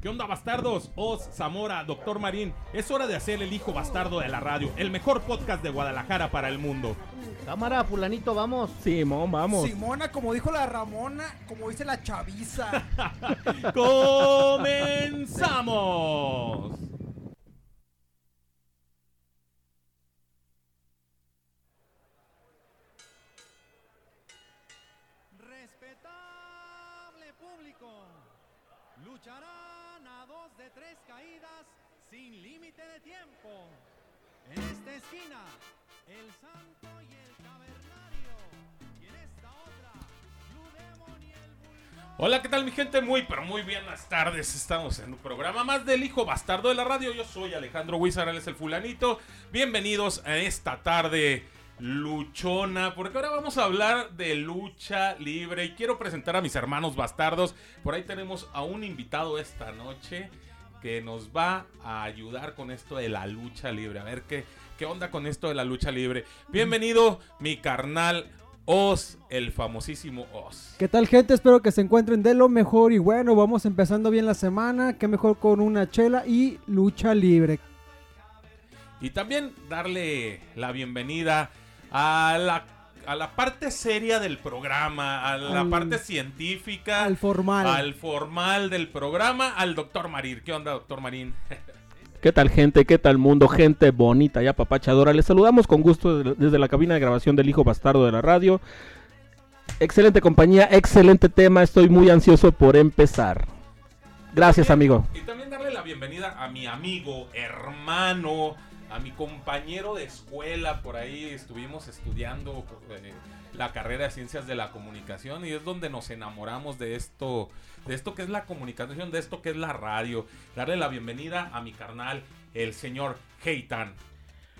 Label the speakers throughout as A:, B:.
A: ¿Qué onda, bastardos? Oz, Zamora, Doctor Marín. Es hora de hacer el hijo bastardo de la radio, el mejor podcast de Guadalajara para el mundo.
B: Cámara, fulanito, vamos.
C: Simón, vamos.
D: Simona, como dijo la Ramona, como dice la chaviza.
A: ¡Comenzamos!
E: Esquina, el santo y el cavernario. Y en esta otra.
A: Hola, ¿qué tal mi gente? Muy, pero muy buenas tardes. Estamos en un programa más del hijo bastardo de la radio. Yo soy Alejandro Wizard, él es el fulanito. Bienvenidos a esta tarde luchona, porque ahora vamos a hablar de lucha libre y quiero presentar a mis hermanos bastardos. Por ahí tenemos a un invitado esta noche que nos va a ayudar con esto de la lucha libre. A ver qué, qué onda con esto de la lucha libre. Bienvenido, mi carnal Oz, el famosísimo Oz.
D: ¿Qué tal, gente? Espero que se encuentren de lo mejor. Y bueno, vamos empezando bien la semana. Qué mejor con una chela y lucha libre.
A: Y también darle la bienvenida a la, a la parte seria del programa, a la
D: Al-
A: parte científica,
D: Al formal.
A: al formal del programa, al doctor Marín. ¿Qué onda, doctor Marín?
C: ¿Qué tal gente? ¿Qué tal mundo? Gente bonita y apapachadora. Les saludamos con gusto de- desde la cabina de grabación del hijo bastardo de la radio. Excelente compañía, excelente tema. Estoy muy ansioso por empezar. Gracias, amigo.
A: Y también darle la bienvenida a mi amigo, hermano, a mi compañero de escuela. Por ahí estuvimos estudiando eh, la carrera de ciencias de la comunicación y es donde nos enamoramos de esto, de esto que es la comunicación, de esto que es la radio. Darle la bienvenida a mi carnal, el señor Heitan.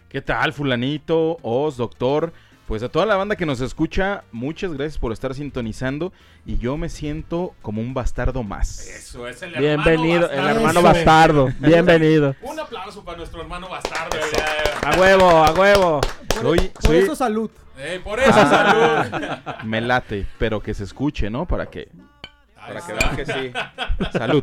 F: ¿Qué tal, fulanito, Oz, doctor? Pues a toda la banda que nos escucha, muchas gracias por estar sintonizando y yo me siento como un bastardo más.
A: Eso es el
C: Bienvenido, el
A: hermano
C: hermano
D: Eso.
C: bastardo. Bienvenido.
A: Un aplauso para nuestro hermano bastardo. el hoy.
C: A huevo, a huevo.
F: Soy,
D: Por
F: soy,
D: eso, salud.
A: Eh, por eso, salud.
F: me late, pero que se escuche, ¿no? Para que, para que vean que sí. Salud.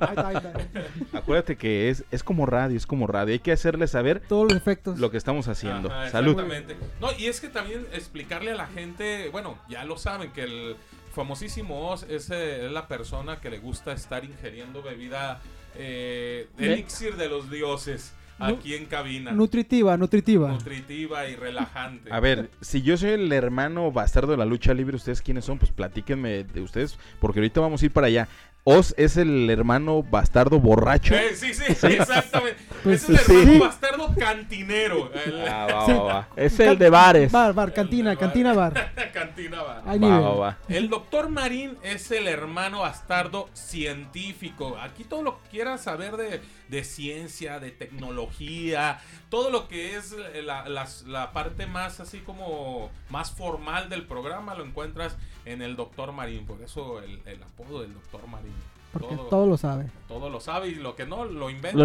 F: Acuérdate que es, es como radio, es como radio. Hay que hacerle saber
D: Todos los efectos.
F: lo que estamos haciendo.
A: Ajá,
F: Salud.
A: Exactamente. No, y es que también explicarle a la gente, bueno, ya lo saben, que el famosísimo Oz es, eh, es la persona que le gusta estar ingiriendo bebida eh,
D: De-
A: elixir de los dioses aquí en cabina.
D: Nutritiva, nutritiva.
A: Nutritiva y relajante.
F: A ver, si yo soy el hermano bastardo de la lucha libre, ¿ustedes quiénes son? Pues platíquenme de ustedes, porque ahorita vamos a ir para allá. Oz es el hermano bastardo borracho.
A: Eh, sí, sí, exactamente.
D: Pues,
A: es el
D: sí.
A: hermano bastardo cantinero. El-
F: Ah, va,
D: Sí.
F: va, va.
C: Es el de bares.
D: Bar, bar, cantina, cantina, bar.
A: Cantina Va,
F: va.
A: El doctor Marín es el hermano bastardo científico. Aquí todo lo que quieras saber de, de ciencia, de tecnología, todo lo que es la, la parte más así como más formal del programa lo encuentras en el doctor Marín. Por eso el, el apodo del doctor Marín.
D: Porque
A: todo,
D: todo lo sabe.
A: todo lo sabe y lo que no lo inventa.
C: Lo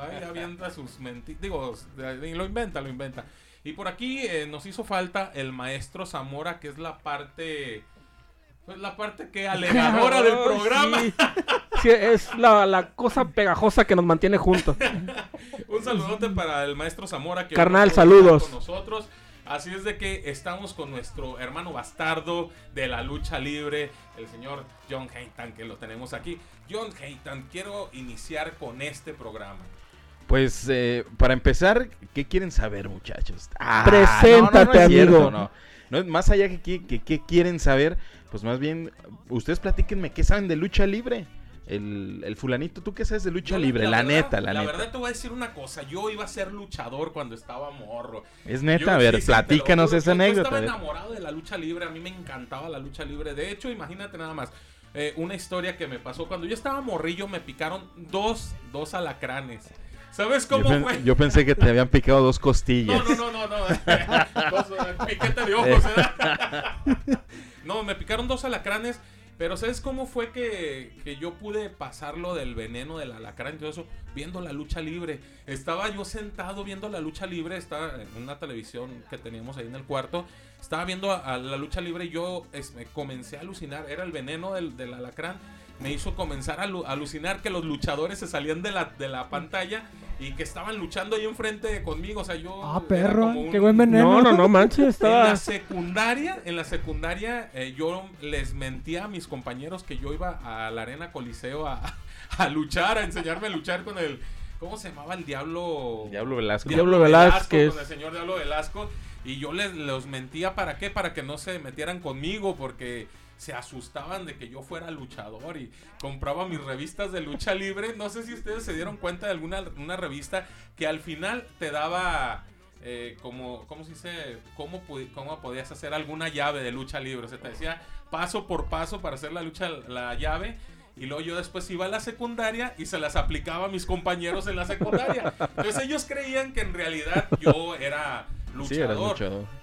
A: ahí avienta sus mentiras. Digo, y lo inventa, lo inventa. Y por aquí eh, nos hizo falta el maestro Zamora, que es la parte. Pues la parte que alegadora del programa.
C: sí. Sí, es la, la cosa pegajosa que nos mantiene juntos.
A: Un saludote para el maestro Zamora que
C: Carnal, saludos.
A: con nosotros. Así es de que estamos con nuestro hermano bastardo de la lucha libre, el señor John Haytan, que lo tenemos aquí. John Haytan, quiero iniciar con este programa.
F: Pues eh, para empezar, ¿qué quieren saber, muchachos? Ah,
C: Preséntate,
F: es cierto,
C: amigo.
F: no. No es más allá que qué que, qué quieren saber, pues más bien, ustedes platíquenme qué saben de lucha libre. El, el fulanito, ¿tú qué sabes de lucha
A: Yo,
F: libre? La,
A: verdad-
F: neta, la, neta.
A: verdad te voy a decir una cosa. Yo iba a ser luchador cuando estaba morro.
F: Es neta,
A: Yo-
F: a ver,
A: sí, sí,
F: platícanos
A: juro,
F: esa
A: yo- Yo
F: anécdota.
A: estaba enamorado de la lucha libre. A mí me encantaba la lucha libre. De hecho, imagínate nada más. eh, una historia que me pasó. Cuando yo estaba morrillo me picaron dos, dos alacranes. ¿Sabes
F: Yo,
A: cómo
F: pen-
A: fue?
F: yo pensé que te habían picado dos costillas.
A: No, no, no, no, no. Dos, piquete de ojos, ¿eh? No, me picaron dos alacranes. Pero ¿sabes cómo fue que, que yo pude pasarlo del veneno del alacrán y todo eso? Viendo la lucha libre. Estaba yo sentado viendo la lucha libre. Estaba en una televisión que teníamos ahí en el cuarto. Estaba viendo la lucha libre y yo me comencé a alucinar. Era el veneno del, del alacrán. Me hizo comenzar a alu- alucinar que los luchadores se salían de la, de la pantalla y que estaban luchando ahí enfrente conmigo. O sea, yo.
D: Ah, perro,
A: un-
D: qué buen veneno.
C: No, no, no manches,
A: en
C: estaba...
A: la secundaria, en la secundaria, eh, yo les mentía a mis compañeros que yo iba a la arena Coliseo a, a luchar, a enseñarme a luchar con el. ¿Cómo se llamaba el diablo?
F: Diablo Velasco.
C: Diablo Velázquez.
A: Con el señor Diablo Velasco. Y yo les los mentía para qué? Para que no se metieran conmigo, porque se asustaban de que yo fuera luchador y compraba mis revistas de lucha libre. No sé si ustedes se dieron cuenta de alguna una revista que al final te daba eh, como, ¿cómo se dice? ¿Cómo, ¿Cómo podías hacer alguna llave de lucha libre? O sea, te decía paso por paso para hacer la lucha, la llave. Y luego yo después iba a la secundaria y se las aplicaba a mis compañeros en la secundaria. Entonces ellos creían que en realidad yo era
F: Sí, eras
A: luchador.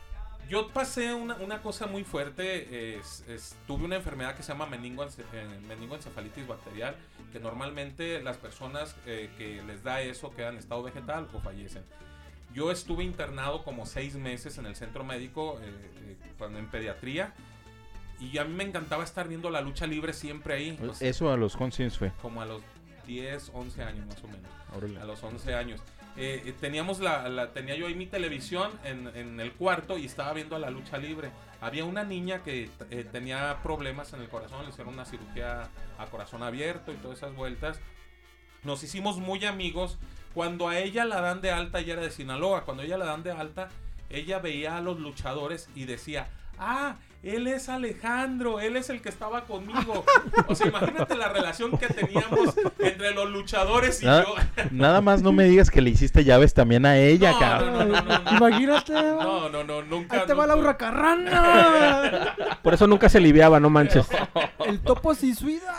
A: Yo pasé una, una cosa muy fuerte. es- es- tuve una enfermedad que se llama eh, meningoencefalitis bacterial. Que normalmente las personas eh, que les da eso quedan en estado vegetal o fallecen. Yo estuve internado como seis meses en el centro médico eh, eh, en pediatría. Y a mí me encantaba estar viendo la lucha libre siempre ahí. sea,
F: Eso a los años fue.
A: como a los 10, 11 años más o menos
F: Órale.
A: a los 11 años. Eh, teníamos la, la- tenía yo ahí mi televisión en, el cuarto y estaba viendo a la lucha libre. Había una niña que eh, tenía problemas en el corazón, le hicieron una cirugía a corazón abierto y todas esas vueltas. Nos hicimos muy amigos. Cuando a ella la dan de alta, ella era de Sinaloa, cuando ella la dan de alta, ella veía a los luchadores y decía, ah, él es Alejandro, él es el que estaba conmigo. O sea, imagínate la relación que teníamos entre los luchadores y
F: Nada,
A: yo.
F: nada más no me digas que le hiciste llaves también a ella,
A: No,
F: cabrón.
A: no, no, no, no.
D: Imagínate.
A: No, no, no, nunca.
D: Ahí te va
A: nunca.
D: Laura Carrana.
C: Por eso nunca se liviaba, no manches.
D: El topo suicida.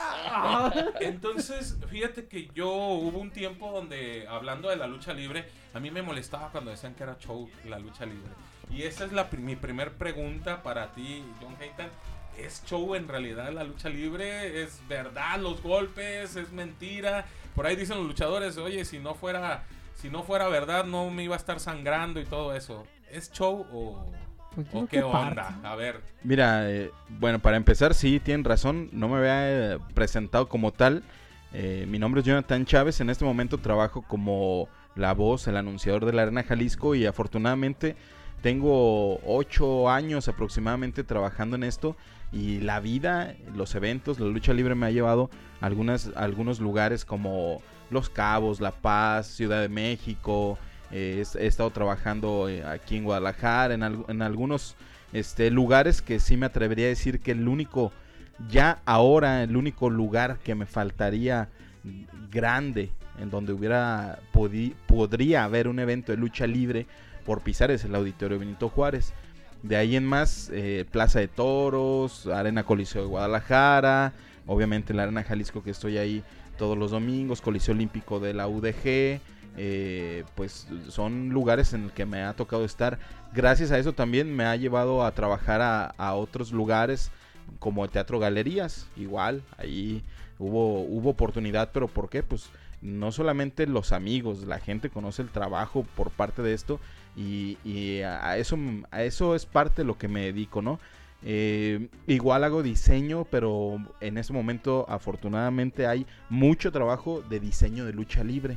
A: Entonces, fíjate que yo hubo un tiempo donde, hablando de la lucha libre, a mí me molestaba cuando decían que era show la lucha libre. Y esa es la, mi primer pregunta para ti, John Haytan. ¿Es show en realidad la lucha libre? ¿Es verdad los golpes? ¿Es mentira? Por ahí dicen los luchadores, oye, si no fuera, si no fuera verdad, no me iba a estar sangrando y todo eso. ¿Es show o,
D: Pues
A: o qué onda? A ver.
F: Mira, eh, bueno, para empezar, sí, tienen razón. No me había eh, presentado como tal. Eh, mi nombre es Jonathan Chávez. En este momento trabajo como la voz, el anunciador de la Arena Jalisco. Y afortunadamente tengo ocho años aproximadamente trabajando en esto. Y la vida, los eventos, la lucha libre me ha llevado a, algunas, algunos lugares como Los Cabos, La Paz, Ciudad de México. Eh, he, estado trabajando eh, aquí en Guadalajara, en, al- en algunos este, lugares que sí me atrevería a decir que el único, ya ahora, el único lugar que me faltaría grande en donde hubiera podría haber un evento de lucha libre por pisar es el Auditorio Benito Juárez. De ahí en más, eh, Plaza de Toros, Arena Coliseo de Guadalajara, obviamente la Arena Jalisco que estoy ahí todos los domingos, Coliseo Olímpico de la UDG, eh, pues son lugares en el que me ha tocado estar. Gracias a eso también me ha llevado a trabajar a, a otros lugares como el Teatro Galerías, igual, ahí hubo, hubo oportunidad, pero ¿por qué? Pues no solamente los amigos, la gente conoce el trabajo por parte de esto y, a, eso, a eso es parte de lo que me dedico, ¿no? Eh, igual hago diseño, pero en ese momento afortunadamente hay mucho trabajo de diseño de lucha libre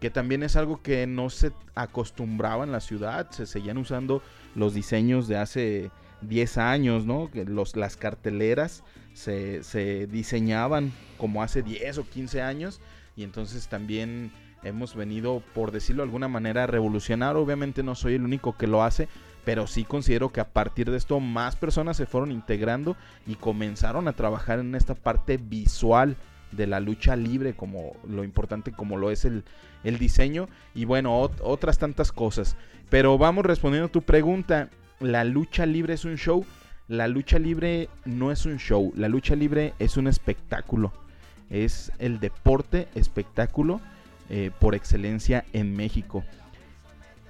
F: que también es algo que no se acostumbraba en la ciudad, se seguían usando los diseños de hace 10 años, ¿no? Los, las carteleras se, se diseñaban como hace 10 o 15 años y entonces también hemos venido, por decirlo de alguna manera, a revolucionar. Obviamente no soy el único que lo hace, pero sí considero que a partir de esto más personas se fueron integrando y comenzaron a trabajar en esta parte visual de la lucha libre como lo importante como lo es el, el diseño y bueno ot- otras tantas cosas. Pero vamos respondiendo a tu pregunta. La lucha libre es un show. La lucha libre no es un show. La lucha libre es un espectáculo. Es el deporte espectáculo eh, por excelencia en México.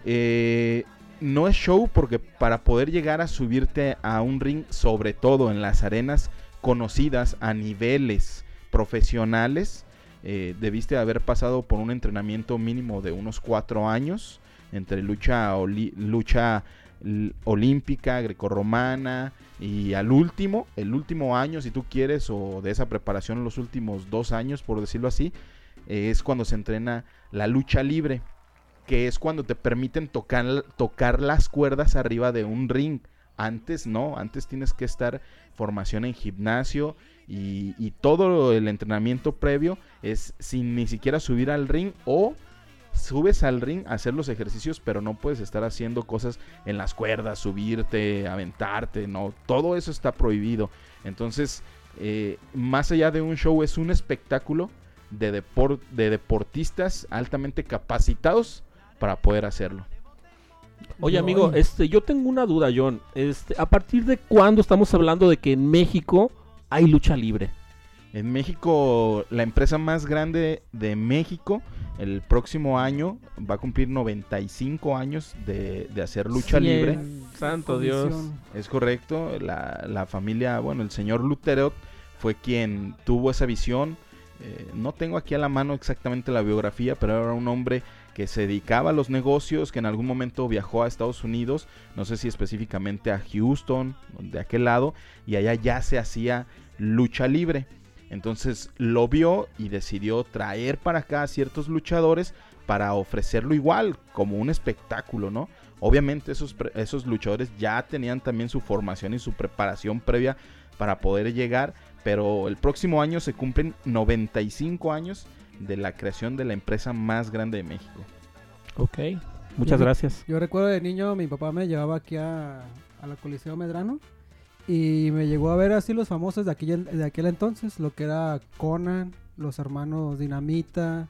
F: Eh, no es show porque para poder llegar a subirte a un ring, sobre todo en las arenas conocidas a niveles profesionales, eh, debiste haber pasado por un entrenamiento mínimo de unos cuatro años entre lucha, lucha olímpica, grecorromana y al último, el último año si tú quieres o de esa preparación los últimos dos años por decirlo así, eh, es cuando se entrena la lucha libre, que es cuando te permiten tocar, tocar las cuerdas arriba de un ring. Antes no, antes tienes que estar formación en gimnasio y, todo el entrenamiento previo es sin ni siquiera subir al ring o subes al ring a hacer los ejercicios, pero no puedes estar haciendo cosas en las cuerdas, subirte, aventarte, no, todo eso está prohibido. Entonces, eh, más allá de un show, es un espectáculo de, depor- de deportistas altamente capacitados para poder hacerlo.
C: Oye, amigo, este, yo tengo una duda, John. Este, ¿a partir de cuándo estamos hablando de que en México hay lucha libre?
F: En México, la empresa más grande de México, el próximo año va a cumplir 95 años de, de hacer lucha libre.
C: Santo Dios.
F: Es correcto, la, la familia, bueno, el señor Luterot fue quien tuvo esa visión. Eh, no tengo aquí a la mano exactamente la biografía, pero era un hombre que se dedicaba a los negocios, que en algún momento viajó a Estados Unidos, no sé si específicamente a Houston, de aquel lado, y allá ya se hacía lucha libre. Entonces lo vio y decidió traer para acá a ciertos luchadores para ofrecerlo igual, como un espectáculo, ¿no? Obviamente esos, luchadores ya tenían también su formación y su preparación previa para poder llegar, pero el próximo año se cumplen 95 años de la creación de la empresa más grande de México.
C: Ok, muchas
D: Ujú.
C: gracias.
D: Yo recuerdo de niño, mi papá me llevaba aquí a, a la Coliseo Medrano y me llegó a ver así los famosos de, aquella, de aquel entonces, lo que era Conan, los hermanos Dinamita,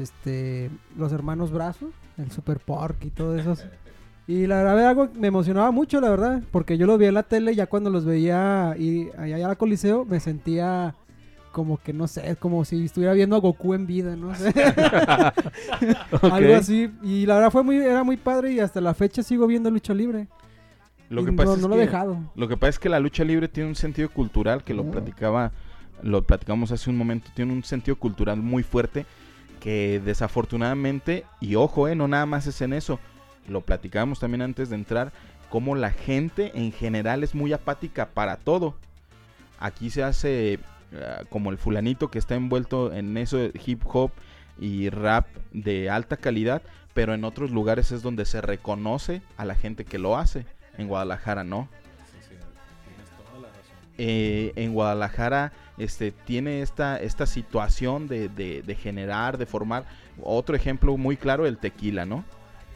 D: este, los hermanos Brazo, el Super Pork y todo eso. Y la verdad algo me emocionaba mucho, la verdad, porque yo los veía en la tele ya cuando los veía y allá al Coliseo me sentía como que no sé, como si estuviera viendo a Goku en vida, no sé. Algo así. Y la verdad fue muy, era muy padre y hasta la fecha sigo viendo lucha libre.
F: Lo que pasa
D: no,
F: es
D: no lo he dejado.
F: Lo que pasa es que la lucha libre tiene un sentido cultural que lo platicaba, lo platicamos hace un momento, tiene un sentido cultural muy fuerte que desafortunadamente, y ojo, eh, no nada más es en eso, lo platicábamos también antes de entrar, como la gente en general es muy apática para todo. Aquí se hace ah, como el fulanito que está envuelto en eso de hip hop y rap de alta calidad, pero en otros lugares es donde se reconoce a la gente que lo hace. En Guadalajara no. Eh, en Guadalajara este, tiene esta, esta situación de, de- de generar, de formar. Otro ejemplo muy claro, el tequila, ¿no?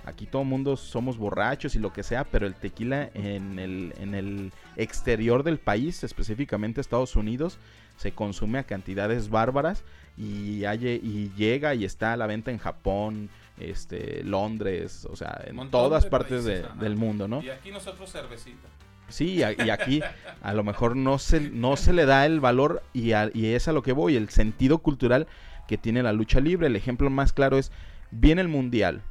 F: Aquí todo el mundo somos borrachos y lo que sea, pero el tequila en el, en el exterior del país, específicamente Estados Unidos, se consume a cantidades bárbaras y, hay- y llega y está a la venta en Japón, este, Londres, o sea, en
A: Montón
F: todas
A: de
F: partes
A: países,
F: del mundo, ¿no?
A: Y aquí nosotros cervecita.
F: Sí, a- y aquí a lo mejor no se, no se le da el valor y, a- y es a lo que voy, el sentido cultural que tiene la lucha libre. El ejemplo más claro es, viene el mundial,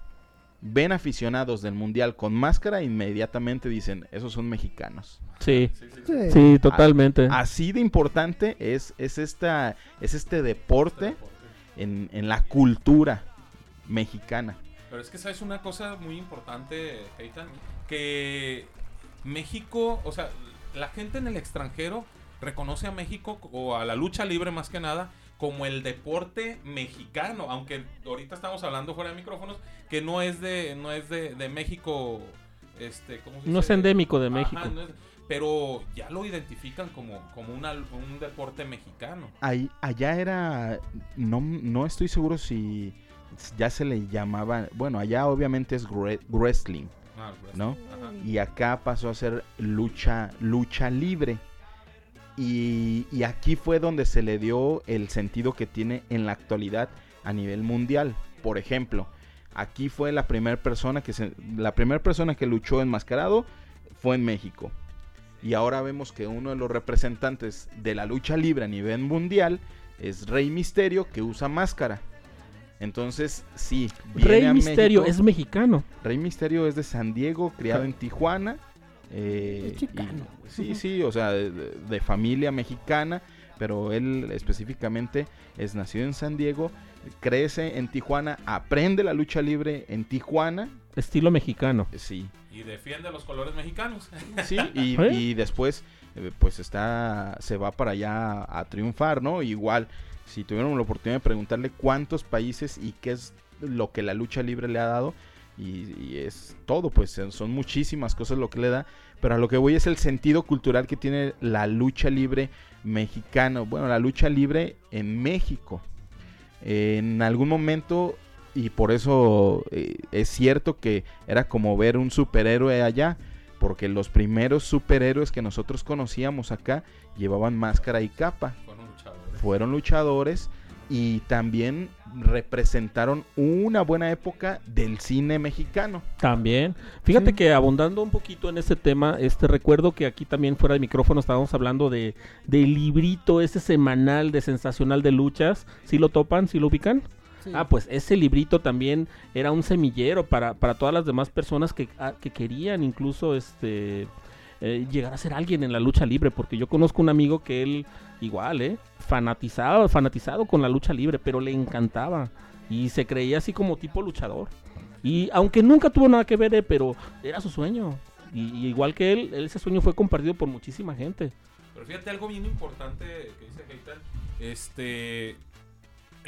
F: ven aficionados del mundial con máscara, inmediatamente dicen, esos son mexicanos.
C: Sí,
A: Sí, sí, sí.
D: Sí.
C: sí, totalmente.
F: Así de importante es, es, esta, es este deporte en, en la cultura mexicana.
A: Pero es que sabes una cosa muy importante, Eitan, que México, o sea, la gente en el extranjero reconoce a México o a la lucha libre más que nada como el deporte mexicano, aunque ahorita estamos hablando fuera de micrófonos que no es de no es de, de México este ¿cómo se
C: No es endémico de
A: Ajá,
C: México.
A: no es- pero ya lo identifican como, como una- un deporte mexicano.
F: Ahí, allá era, no, no estoy seguro si ya se le llamaba, bueno, allá obviamente es wrestling,
A: Ah, pues,
F: ¿no?
A: ajá.
F: Y acá pasó a ser lucha, lucha libre. Y, y aquí fue donde se le dio el sentido que tiene en la actualidad a nivel mundial. Por ejemplo, aquí fue la primera persona que se, la primera persona que luchó enmascarado fue en México. Y ahora vemos que uno de los representantes de la lucha libre a nivel mundial es Rey Misterio que usa máscara. Entonces, sí. viene
C: Rey
F: a
C: Misterio
F: México.
C: es mexicano.
F: Rey Misterio es de San Diego, criado en Tijuana. Eh,
D: Es chicano.
F: y- sí, sí, o sea, de, familia mexicana, pero él específicamente es nacido en San Diego, crece en Tijuana, aprende la lucha libre en Tijuana,
C: Estilo mexicano.
F: sí,
A: Y defiende los colores mexicanos.
F: sí, y,
C: ¿Eh?
F: y después eh, pues está, se va para allá a triunfar, ¿no? Igual, si tuvieron la oportunidad de preguntarle cuántos países y qué es lo que la lucha libre le ha dado, y, y es todo, pues son- son muchísimas cosas lo que le da, pero a lo que voy es el sentido cultural que tiene la lucha libre mexicana, bueno, la lucha libre en México. en algún momento, y por eso eh, es cierto que era como ver un superhéroe allá, porque los primeros superhéroes que nosotros conocíamos acá llevaban máscara y capa
A: Fueron luchadores.
F: fueron luchadores y también representaron una buena época del cine mexicano.
C: También. Fíjate
D: Sí.
C: que abundando un poquito en este tema, este recuerdo que aquí también fuera de micrófono estábamos hablando de del librito ese semanal de sensacional de luchas. ¿Sí lo topan? ¿Sí lo ubican?
D: Sí.
C: Ah, pues ese librito también era un semillero para, para todas las demás personas que, ah, que querían incluso este eh, llegar a ser alguien en la lucha libre, porque yo conozco un amigo que él igual, ¿eh? Fanatizado, fanatizado con la lucha libre, pero le encantaba y se creía así como tipo luchador. Y aunque nunca tuvo nada que ver, eh, pero era su sueño. Y, igual que él, ese sueño fue compartido por muchísima gente.
A: Pero fíjate algo bien importante que dice Heitan. Este.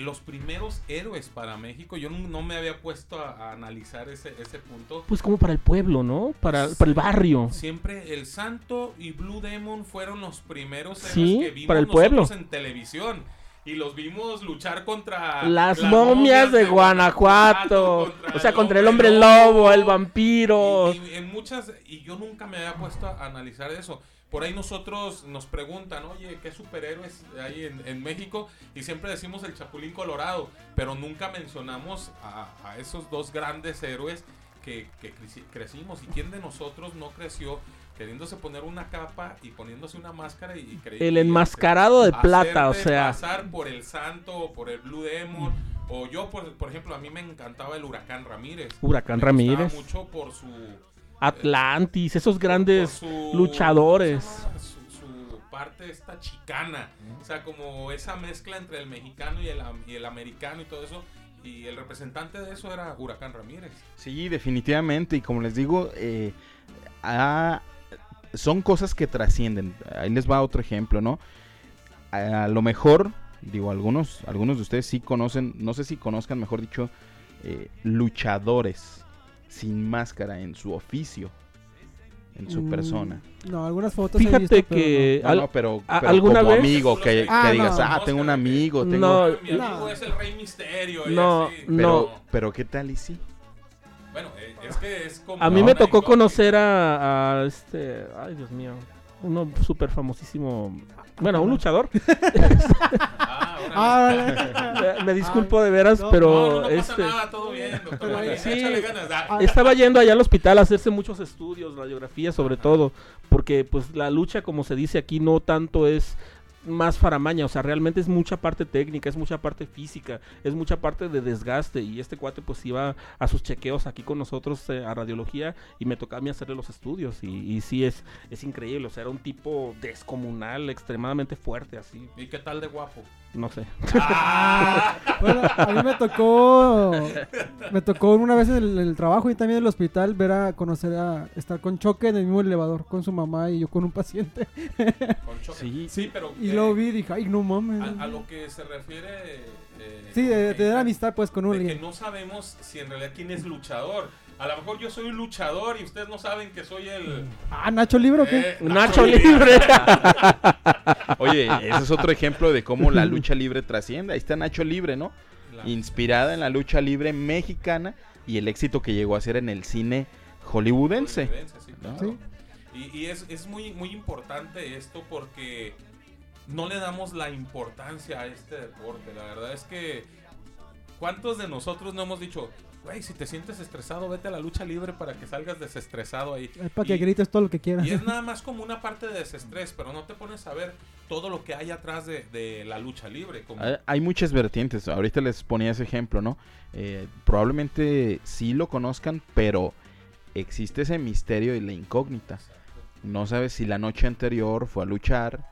A: Los primeros héroes para México, yo no, no me había puesto a, a analizar ese, ese punto.
C: Pues como para el pueblo, ¿no? Para, para el barrio.
A: Siempre el Santo y Blue Demon fueron los primeros héroes
C: Sí,
A: que vimos
C: para el pueblo.
A: en televisión. Y los vimos luchar contra
C: Las momias de Guanajuato. O sea, contra el hombre lobo, el vampiro.
A: Y, y en muchas, y yo nunca me había puesto a analizar eso. Por ahí nosotros nos preguntan, oye, ¿qué superhéroes hay en, en México? Y siempre decimos el Chapulín Colorado, pero nunca mencionamos a, a esos dos grandes héroes que, que creci- crecimos. ¿Y quién de nosotros no creció queriéndose poner una capa y poniéndose una máscara y, y
C: El enmascarado de plata, o sea.
A: pasar por el Santo o por el Blue Demon. O yo, por, por ejemplo, a mí me encantaba el Huracán Ramírez.
C: Huracán
A: Me
C: Ramírez.
A: mucho por su
C: Atlantis, esos grandes
A: su-
C: luchadores.
A: Su, su parte esta chicana. O sea, como esa mezcla entre el mexicano y el, y el americano y todo eso. Y el representante de eso era Huracán Ramírez.
F: Sí, definitivamente. Y como les digo, eh, son cosas que trascienden. Ahí les va otro ejemplo, ¿no? A, lo mejor, digo, algunos, algunos de ustedes sí conocen, no sé si conozcan, mejor dicho, eh, luchadores sin máscara en su oficio, en su
D: Mm,
F: persona.
D: No, algunas fotos he
C: Fíjate
D: visto, pero
C: que
F: No,
C: al-
F: no, pero,
C: a-
F: pero
C: ¿alguna
F: como
C: vez?
F: amigo, que,
D: Ah,
F: que digas,
D: no.
F: ah, tengo un amigo, tengo...
C: No,
A: Mi amigo
D: no.
A: es el Rey Misterio. y
C: No,
A: así.
C: no.
F: Pero, pero ¿qué tal y sí?
A: Bueno, eh, es que es como.
C: A mí
F: No,
C: me tocó conocer a, a este, ay Dios mío, uno súper famosísimo, bueno, un luchador.
A: Ah.
D: Ah.
C: Me- me disculpo de veras,
D: no,
C: pero
A: no, no, no
C: este,
A: pasa nada, todo bien, doctor.
C: Sí.
A: ganas. Ah,
C: estaba yendo allá al hospital a hacerse muchos estudios, radiografías sobre todo, porque pues la lucha, como se dice aquí, no tanto es más faramaña, o sea, realmente es mucha parte técnica, es mucha parte física, es mucha parte de desgaste y este cuate pues iba a sus chequeos aquí con nosotros eh, a radiología y me tocaba a mí hacerle los estudios y, y sí es, es increíble, o sea, era un tipo descomunal, extremadamente fuerte, así,
A: ¿Y qué tal de guapo?
C: No sé.
A: Ah,
D: Bueno, a mí me tocó me tocó una vez en el, en el trabajo y también en el hospital ver a conocer a estar con choque en el mismo elevador con su mamá y yo con un paciente
A: con choque.
F: Sí.
A: Sí, pero.
D: y
A: eh,
D: lo vi y dije ay no mames
A: A, a lo que se refiere. eh,
D: sí de, de amistad pues con
A: de que no sabemos si en realidad quién es luchador. A lo mejor yo soy un luchador y ustedes no saben que soy el.
D: ah Nacho Libre o qué
A: eh,
C: Nacho Libre.
F: Oye, ese es otro ejemplo de cómo la lucha libre trasciende. Ahí está Nacho Libre, ¿no? Inspirada en la lucha libre mexicana y el éxito que llegó a hacer en el cine hollywoodense.
A: Hollywoodense, sí,
F: ¿no?
A: claro. Y, y es, es muy, muy importante esto porque no le damos la importancia a este deporte. La verdad es que ¿Cuántos de nosotros no hemos dicho, güey, si te sientes estresado, vete a la lucha libre para que salgas desestresado ahí?
D: Es para que
A: Y-
D: grites todo lo que quieras.
A: Y es nada más como una parte de desestrés, pero no te pones a ver todo lo que hay atrás de, de la lucha libre. Como,
F: Hay- Hay muchas vertientes. Ahorita les ponía ese ejemplo, ¿no? Eh, probablemente sí lo conozcan, pero existe ese misterio y la incógnita. No sabes si la noche anterior fue a luchar,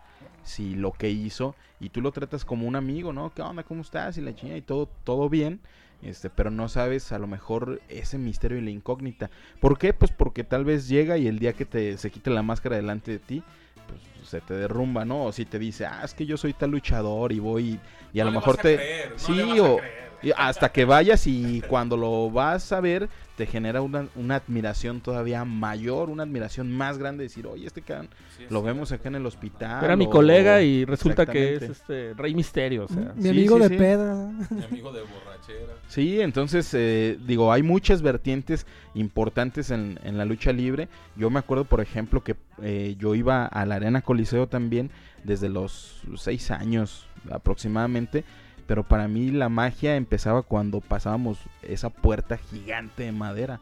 F: si lo que hizo, y tú lo tratas como un amigo, ¿no? ¿Qué onda? ¿Cómo estás? Y la chingada, y todo, todo bien. Este, pero no sabes a lo mejor ese misterio y la incógnita. ¿Por qué? Pues porque tal vez llega y el día que te se quite la máscara delante de ti, pues se te derrumba, ¿no? O si te dice, ah, es que yo soy tal luchador y voy y a
A: no
F: lo mejor te...
A: creer, no
F: sí, o-
A: creer.
F: Y hasta que vayas y cuando lo vas a ver, te genera una, una admiración todavía mayor, una admiración más grande. Decir, oye, este can
A: Sí, es
F: lo vemos acá en el hospital.
C: Era mi
F: o-
C: colega y resulta que es este Rey Misterio, o sea.
D: Mi
F: sí,
D: amigo
F: sí,
D: de
F: sí.
D: peda.
A: Mi amigo de borrachera.
F: Sí, entonces, eh, digo, hay muchas vertientes importantes en, en la lucha libre. Yo me acuerdo, por ejemplo, que eh, yo iba a la Arena Coliseo también desde los seis años aproximadamente. Pero para mí la magia empezaba cuando pasábamos esa puerta gigante de madera.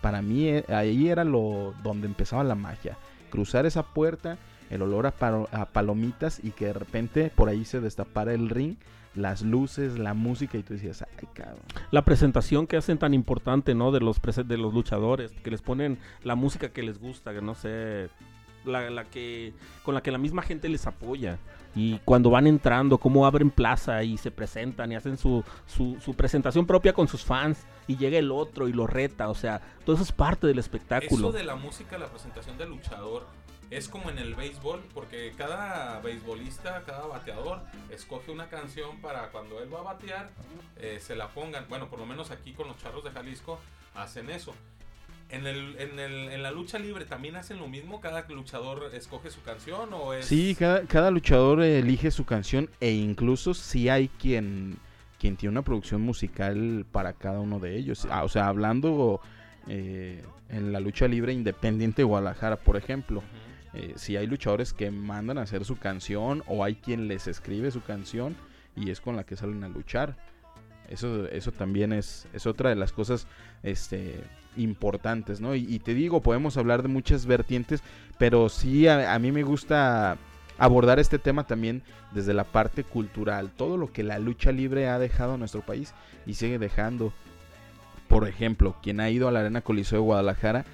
F: Para mí eh, ahí era lo donde empezaba la magia. Cruzar esa puerta, el olor a, palo- a palomitas y que de repente por ahí se destapara el ring, las luces, la música y tú decías, ay cabrón.
C: La presentación que hacen tan importante, ¿no? De los de los luchadores, que les ponen la música que les gusta, que no sé, la, la que con la que la misma gente les apoya. Y cuando van entrando, cómo abren plaza y se presentan y hacen su, su, su presentación propia con sus fans y llega el otro y lo reta, o sea, todo eso es parte del espectáculo.
A: Eso de la música, la presentación del luchador, es como en el béisbol, porque cada beisbolista, cada bateador, escoge una canción para cuando él va a batear, eh, se la pongan. Bueno, por lo menos aquí con los charros de Jalisco hacen eso. En, el, en, el, en la lucha libre también hacen lo mismo, cada luchador escoge su canción o es...
F: Sí, cada, cada luchador elige su canción e incluso si hay quien, quien tiene una producción musical para cada uno de ellos. Ah, o sea, hablando eh, en la lucha libre independiente de Guadalajara, por ejemplo. Eh, si hay luchadores que mandan a hacer su canción o hay quien les escribe su canción y es con la que salen a luchar. Eso, eso también es, es otra de las cosas este, importantes, ¿no? Y, te digo, podemos hablar de muchas vertientes, pero sí a, a mí me gusta abordar este tema también desde la parte cultural, todo lo que la lucha libre ha dejado a nuestro país y sigue dejando. Por ejemplo, quien ha ido a la Arena Coliseo de Guadalajara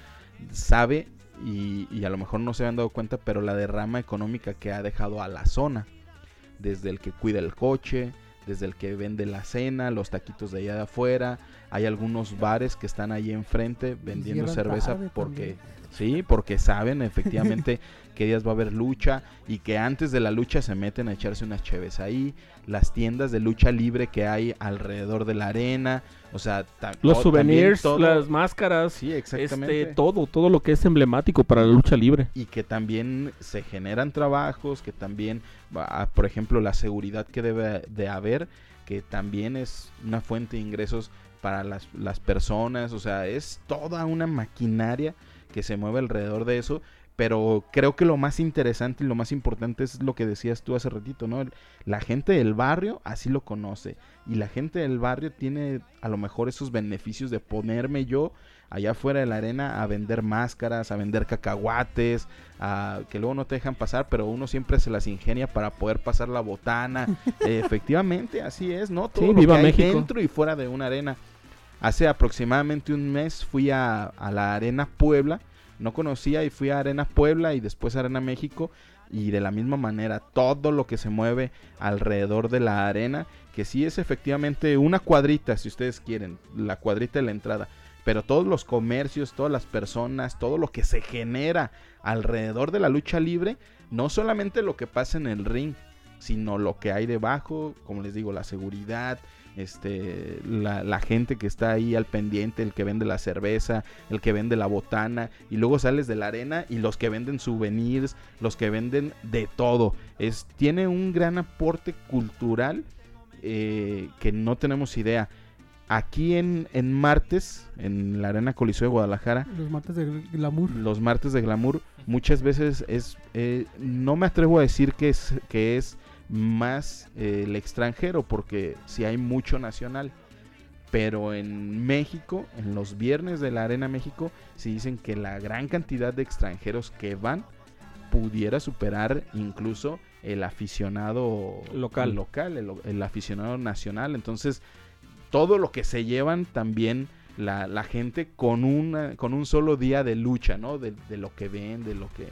F: sabe y, y a lo mejor no se han dado cuenta, pero la derrama económica que ha dejado a la zona, desde el que cuida el coche, desde el que vende la cena, los taquitos de allá de afuera, hay algunos bares que están ahí enfrente vendiendo cerveza porque
D: también.
F: sí, porque saben efectivamente qué días va a haber lucha y que antes de la lucha se meten a echarse unas cheves ahí, las tiendas de lucha libre que hay alrededor de la arena, o sea,
C: Los souvenirs,
F: todo-
C: las máscaras,
F: sí, exactamente.
C: este, todo, todo lo que es emblemático para la lucha libre.
F: y que también se generan trabajos, que también, por ejemplo, la seguridad que debe de haber, que también es una fuente de ingresos para las, las personas, o sea, es toda una maquinaria que se mueve alrededor de eso, pero creo que lo más interesante y lo más importante es lo que decías tú hace ratito, ¿no? La gente del barrio así lo conoce y la gente del barrio tiene a lo mejor esos beneficios de ponerme yo allá afuera de la arena a vender máscaras, a vender cacahuates, a, que luego no te dejan pasar, pero uno siempre se las ingenia para poder pasar la botana. Eh, efectivamente, así es, ¿no? Todo
C: Sí,
F: lo
C: viva
F: que hay
C: México.
F: dentro y fuera de una arena. Hace aproximadamente un mes fui a, a la Arena Puebla, no conocía y fui a Arena Puebla y después a Arena México y de la misma manera todo lo que se mueve alrededor de la arena, que sí es efectivamente una cuadrita si ustedes quieren, la cuadrita de la entrada, pero todos los comercios, todas las personas, todo lo que se genera alrededor de la lucha libre, no solamente lo que pasa en el ring, sino lo que hay debajo, como les digo, la seguridad, este, la, la gente que está ahí al pendiente, el que vende la cerveza, el que vende la botana, y luego sales de la arena y los que venden souvenirs, los que venden de todo. Es, tiene un gran aporte cultural eh, que no tenemos idea. Aquí en, en martes, en la Arena Coliseo de Guadalajara,
D: Los mates de glamour.
F: los martes de glamour muchas veces es eh, no me atrevo a decir que es que es más eh, el extranjero porque si hay mucho nacional Pero en México, en los viernes de la Arena México, sí dicen que la gran cantidad de extranjeros que van pudiera superar incluso el aficionado
C: Local.
F: local el, el aficionado nacional. Entonces, todo lo que se llevan también la, la gente con, una, con un solo día de lucha, ¿no? De, de lo que ven, de lo que...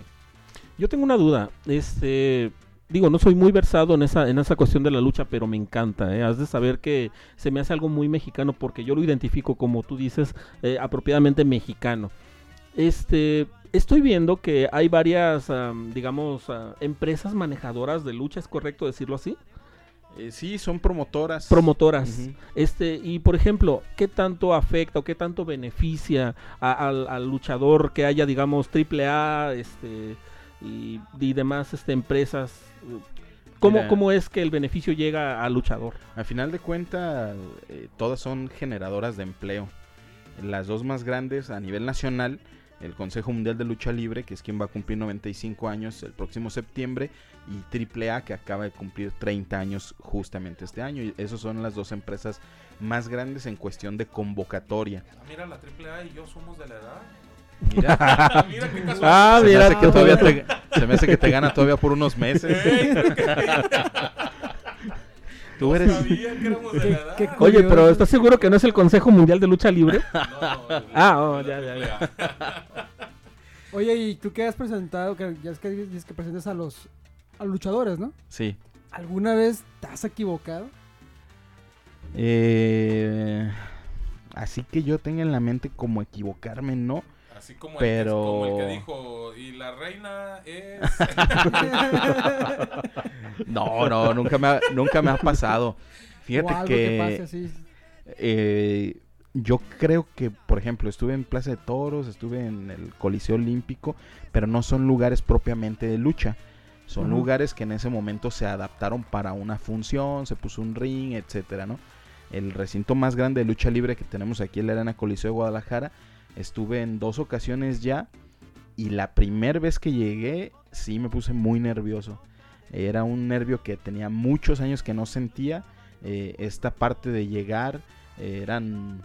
C: Yo tengo una duda. Este, digo, no soy muy versado en esa, en esa cuestión de la lucha, pero me encanta. ¿eh? Has de saber que se me hace algo muy mexicano porque yo lo identifico, como tú dices, eh, apropiadamente mexicano. Este, estoy viendo que hay varias, am, digamos, ah, empresas manejadoras de lucha, ¿es correcto decirlo así?
F: Eh, sí, son promotoras.
C: Promotoras. Este, y por ejemplo, ¿qué tanto afecta o qué tanto beneficia a- al, al luchador que haya, digamos, AAA este, y, y demás este, empresas? ¿Cómo,
F: Mira.
C: ¿Cómo es que el beneficio llega al luchador?
F: A final de cuentas, eh, todas son generadoras de empleo. Las dos más grandes a nivel nacional, el Consejo Mundial de Lucha Libre, que es quien va a cumplir 95 años el próximo septiembre, y AAA, que acaba de cumplir 30 años justamente este año. Y esas son las dos empresas más grandes en cuestión de convocatoria.
A: Ah, Mira, la AAA y yo somos de la edad.
F: Mira,
A: mira qué casual.
C: Ah,
F: se, me
C: mira,
F: hace que todavía te, se me hace que te gana todavía por unos meses. Tú eres...
A: sabía que éramos de la edad.
D: qué
C: Oye, pero. ¿estás seguro que no es el Consejo Mundial de Lucha Libre?
A: No, el-
C: Ah, oh, ya, ya, ya.
D: Oye, ¿y tú qué has presentado? Que ya es que dices que presentas a los, a los luchadores, ¿no?
F: Sí.
D: ¿Alguna vez te has equivocado?
F: Eh, así que yo tenga en la mente como equivocarme, no.
A: Así como,
F: Pero-
A: el que, como el que dijo, y la reina es...
F: No, no, nunca me ha, nunca me ha pasado.
D: o
F: Fíjate
D: algo
F: que,
D: que pase así.
F: eh, yo creo que, por ejemplo, estuve en Plaza de Toros, estuve en el Coliseo Olímpico, pero no son lugares propiamente de lucha. Son lugares que en ese momento se adaptaron para una función, se puso un ring, etcétera, ¿no? El recinto más grande de lucha libre que tenemos aquí en la Arena Coliseo de Guadalajara, estuve en dos ocasiones ya y la primera vez que llegué sí me puse muy nervioso. Era un nervio que tenía muchos años que no sentía. Eh, esta parte de llegar eh, eran,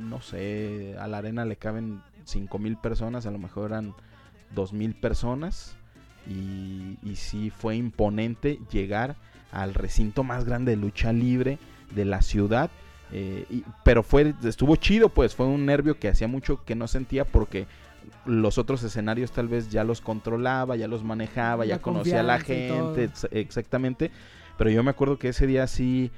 F: no sé, a la arena le caben 5 mil personas, a lo mejor eran 2 mil personas. Y, y sí fue imponente llegar al recinto más grande de lucha libre de la ciudad. Eh, y- pero fue, estuvo chido, pues fue un nervio que hacía mucho que no sentía porque los otros escenarios tal vez ya los controlaba, ya los manejaba, ya conocía a la gente, ex- exactamente. Pero yo me acuerdo que ese día sí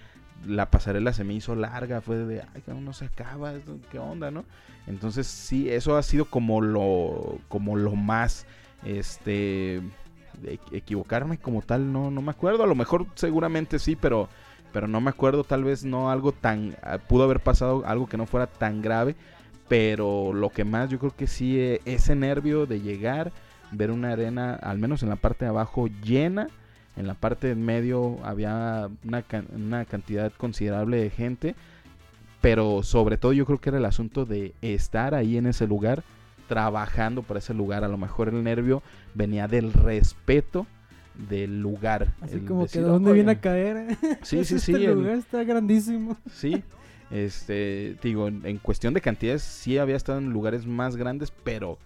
F: la pasarela se me hizo larga, fue de, ay, no se acaba, ¿qué onda, no? Entonces sí, eso ha sido como lo, como lo más, este, equ- equivocarme como tal, no, no me acuerdo, a lo mejor seguramente sí, pero, pero no me acuerdo, tal vez no algo tan, ah, pudo haber pasado algo que no fuera tan grave, pero lo que más yo creo que sí, eh, ese nervio de llegar, ver una arena, al menos en la parte de abajo, llena, en la parte de medio había una, una cantidad considerable de gente, pero sobre todo yo creo que era el asunto de estar ahí en ese lugar, trabajando para ese lugar. A lo mejor el nervio venía del respeto del lugar.
D: Así como que
F: decir,
D: ¿de dónde viene a caer?
F: Sí, sí, sí.
D: Este
F: el-
D: lugar está grandísimo.
F: Sí, este, te digo, en, en cuestión de cantidades sí había estado en lugares más grandes, pero